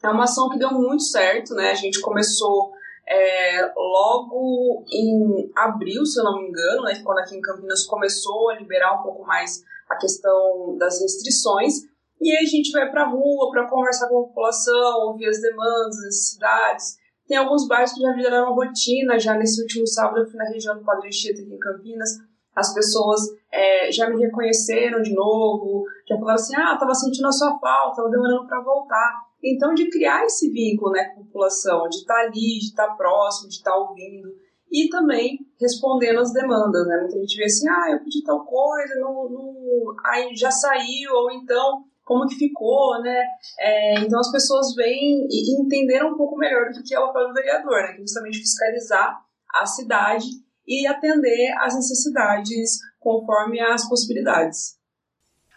É uma ação que deu muito certo, né? A gente começou é, logo em abril, se eu não me engano, né? Quando aqui em Campinas começou a liberar um pouco mais a questão das restrições. E aí a gente vai para a rua para conversar com a população, ouvir as demandas, as necessidades. Tem alguns bairros que já viraram rotina, já nesse último sábado eu fui na região do Padre Anchieta, aqui em Campinas, as pessoas é, já me reconheceram de novo, já falaram assim, ah, estava sentindo a sua falta, estava demorando para voltar. Então, de criar esse vínculo né, com a população, de estar tá ali, de estar tá próximo, de estar tá ouvindo, e também respondendo as demandas, né? Muita gente vê assim, ah, eu pedi tal coisa, não, não, aí já saiu, ou então, como que ficou, né? É, então, as pessoas vêm e entenderam um pouco melhor do que é o papel do vereador, né? Que é justamente fiscalizar a cidade e atender às necessidades conforme as possibilidades.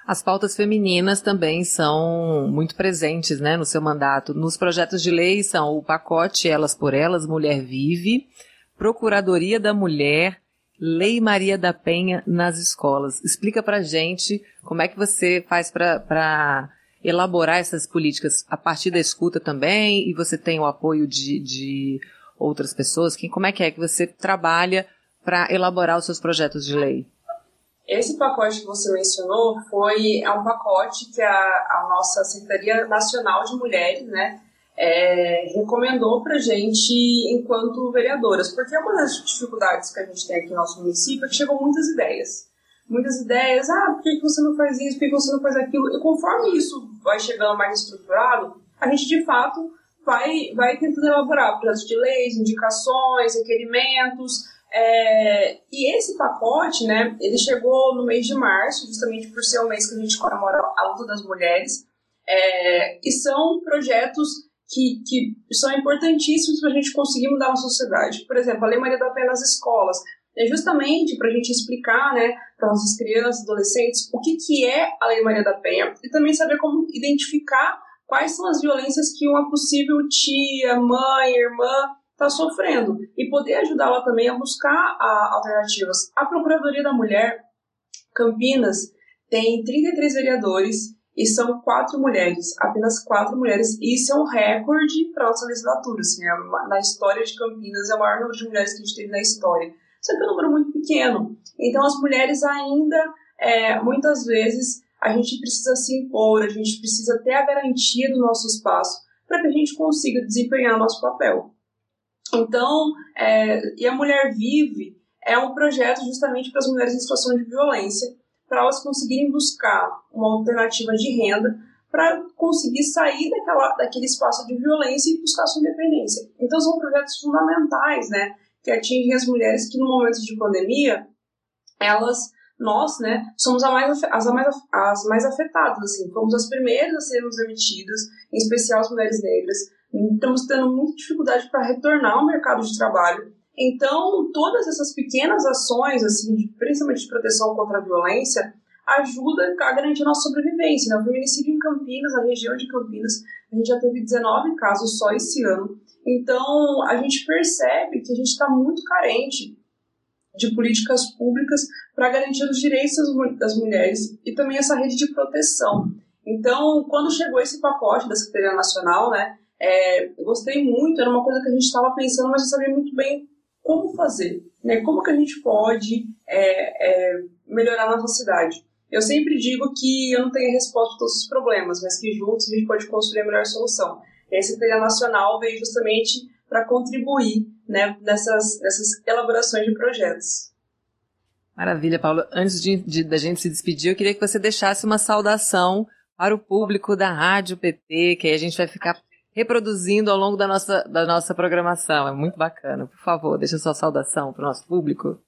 As pautas femininas também são muito presentes né, no seu mandato. Nos projetos de lei são o pacote Elas por Elas, Mulher Vive, Procuradoria da Mulher, Lei Maria da Penha nas escolas. Explica pra gente como é que você faz para elaborar essas políticas a partir da escuta também, e você tem o apoio de, de outras pessoas. Como é que é que você trabalha para elaborar os seus projetos de lei? Esse pacote que você mencionou foi é um pacote que a, a nossa Secretaria Nacional de Mulheres, né, é, recomendou para gente enquanto vereadoras, porque uma das dificuldades que a gente tem aqui no nosso município é que chegam muitas ideias. Muitas ideias, ah, por que você não faz isso, por que você não faz aquilo? E conforme isso vai chegando mais estruturado, a gente de fato vai, vai tentando elaborar projetos de leis, indicações, requerimentos, é, e esse pacote, né, ele chegou no mês de março, justamente por ser o mês que a gente comemora a luta das mulheres, é, e são projetos que, que são importantíssimos para a gente conseguir mudar a sociedade. Por exemplo, a Lei Maria da Penha nas escolas, é justamente para a gente explicar né, para nossas crianças, adolescentes, o que, que é a Lei Maria da Penha e também saber como identificar quais são as violências que uma possível tia, mãe, irmã está sofrendo e poder ajudá-la também a buscar a, alternativas. A Procuradoria da Mulher Campinas tem 33 vereadores e são quatro mulheres, apenas quatro mulheres, e isso é um recorde para a nossa legislatura. Assim, é na história de Campinas é o maior número de mulheres que a gente teve na história. Só que é um número muito pequeno. Então, as mulheres ainda, é, muitas vezes, a gente precisa se impor, a gente precisa ter a garantia do nosso espaço para que a gente consiga desempenhar nosso papel. Então, é, e a Mulher Vive é um projeto justamente para as mulheres em situação de violência, para elas conseguirem buscar uma alternativa de renda para conseguir sair daquela, daquele espaço de violência e buscar sua independência. Então, são projetos fundamentais, né, que atingem as mulheres que, no momento de pandemia, elas, nós, né, somos as mais, as mais, as mais afetadas, assim, fomos as primeiras a sermos demitidas, em especial as mulheres negras. Estamos tendo muita dificuldade para retornar ao mercado de trabalho então, todas essas pequenas ações, assim, principalmente de proteção contra a violência, ajuda a garantir a nossa sobrevivência. Né? O feminicídio em Campinas, na região de Campinas, a gente já teve 19 casos só esse ano. Então, a gente percebe que a gente está muito carente de políticas públicas para garantir os direitos das mulheres e também essa rede de proteção. Então, quando chegou esse pacote da Secretaria Nacional, né, é, gostei muito, era uma coisa que a gente estava pensando, mas não sabia muito bem como fazer, né? Como que a gente pode é, é, melhorar a nossa cidade? Eu sempre digo que eu não tenho resposta para todos os problemas, mas que juntos a gente pode construir a melhor solução. E a Secretaria Nacional veio justamente para contribuir né, nessas, nessas elaborações de projetos. Maravilha, Paulo. Antes de, de, da gente se despedir, eu queria que você deixasse uma saudação para o público da Rádio PT, que aí a gente vai ficar reproduzindo ao longo da nossa, da nossa programação. É muito bacana. Por favor, deixa sua saudação para o nosso público.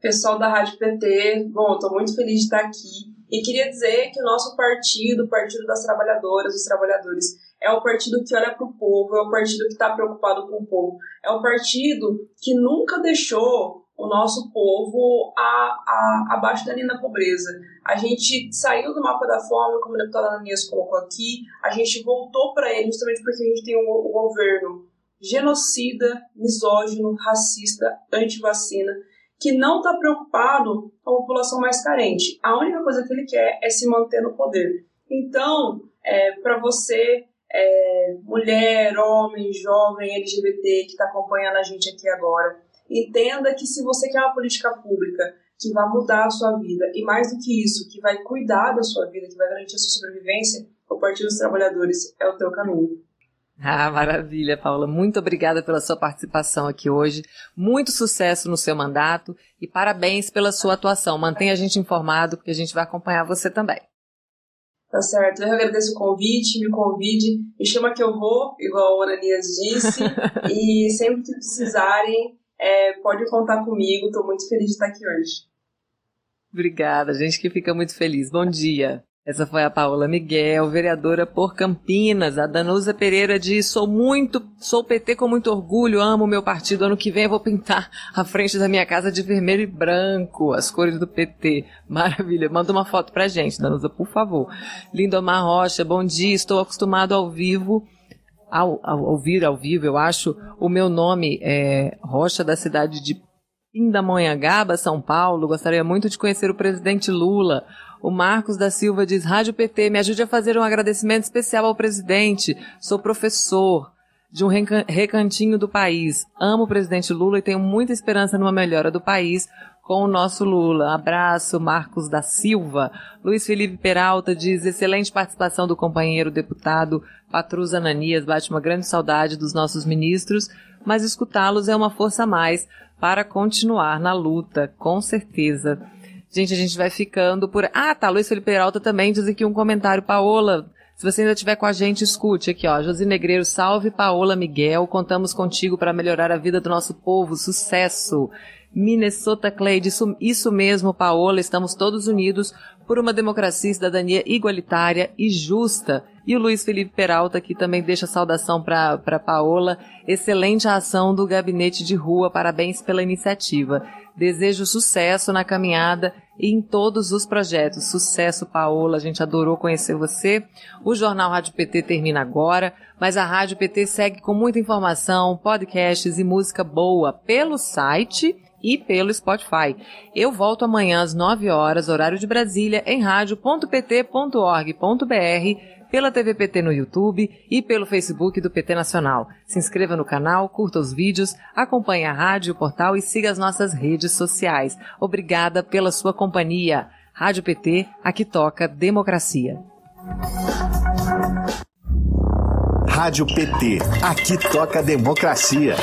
Pessoal da Rádio PT, bom, estou muito feliz de estar aqui. E queria dizer que o nosso partido, o Partido das Trabalhadoras, dos Trabalhadores, é o partido que olha para o povo, é o partido que está preocupado com o povo, é o partido que nunca deixou o nosso povo a, a, abaixo da linha da pobreza. A gente saiu do mapa da fome, como a deputada Ananias colocou aqui, a gente voltou para ele justamente porque a gente tem um, um governo genocida, misógino, racista, anti-vacina, que não está preocupado com a população mais carente. A única coisa que ele quer é se manter no poder. Então, é, para você, é, mulher, homem, jovem, LGBT que está acompanhando a gente aqui agora, Entenda que se você quer uma política pública que vai mudar a sua vida, e mais do que isso, que vai cuidar da sua vida, que vai garantir a sua sobrevivência, o Partido dos Trabalhadores é o teu caminho. Ah, maravilha, Paula. Muito obrigada pela sua participação aqui hoje. Muito sucesso no seu mandato e parabéns pela sua atuação. Mantenha a gente informado, porque a gente vai acompanhar você também. Tá certo. Eu agradeço o convite, me convide, me chama que eu vou, igual o Ananias disse, [LAUGHS] e sempre que precisarem, é, pode contar comigo, estou muito feliz de estar aqui hoje. Obrigada, gente que fica muito feliz. Bom dia. Essa foi a Paola Miguel, vereadora por Campinas. A Danusa Pereira diz: sou muito, sou PT com muito orgulho, amo meu partido. Ano que vem eu vou pintar a frente da minha casa de vermelho e branco, as cores do PT. Maravilha. Manda uma foto pra gente, Danusa, por favor. Lindomar Rocha, bom dia. Estou acostumado ao vivo ao, ao ouvir ao vivo, eu acho, o meu nome é Rocha, da cidade de Pindamonhangaba, São Paulo. Gostaria muito de conhecer o presidente Lula. O Marcos da Silva diz: Rádio PT, me ajude a fazer um agradecimento especial ao presidente. Sou professor de um recantinho do país. Amo o presidente Lula e tenho muita esperança numa melhora do país com o nosso Lula. Abraço, Marcos da Silva. Luiz Felipe Peralta diz: excelente participação do companheiro deputado Patrus Ananias. Bate uma grande saudade dos nossos ministros, mas escutá-los é uma força a mais para continuar na luta, com certeza. Gente, a gente vai ficando por. Ah, tá. Luiz Felipe Peralta também diz aqui um comentário. Paola, se você ainda estiver com a gente, escute aqui, ó. Josi Negreiro, salve Paola Miguel. Contamos contigo para melhorar a vida do nosso povo. Sucesso! Minnesota Cleide, isso, isso mesmo, Paola, estamos todos unidos por uma democracia e cidadania igualitária e justa. E o Luiz Felipe Peralta aqui também deixa saudação para Paola. Excelente ação do Gabinete de Rua, parabéns pela iniciativa. Desejo sucesso na caminhada e em todos os projetos. Sucesso, Paola, a gente adorou conhecer você. O Jornal Rádio PT termina agora, mas a Rádio PT segue com muita informação, podcasts e música boa pelo site e pelo Spotify. Eu volto amanhã às 9 horas, horário de Brasília, em rádio.pt.org.br, pela TVPT no YouTube e pelo Facebook do PT Nacional. Se inscreva no canal, curta os vídeos, acompanhe a rádio, o portal e siga as nossas redes sociais. Obrigada pela sua companhia. Rádio PT, aqui toca democracia. Rádio PT, aqui toca democracia.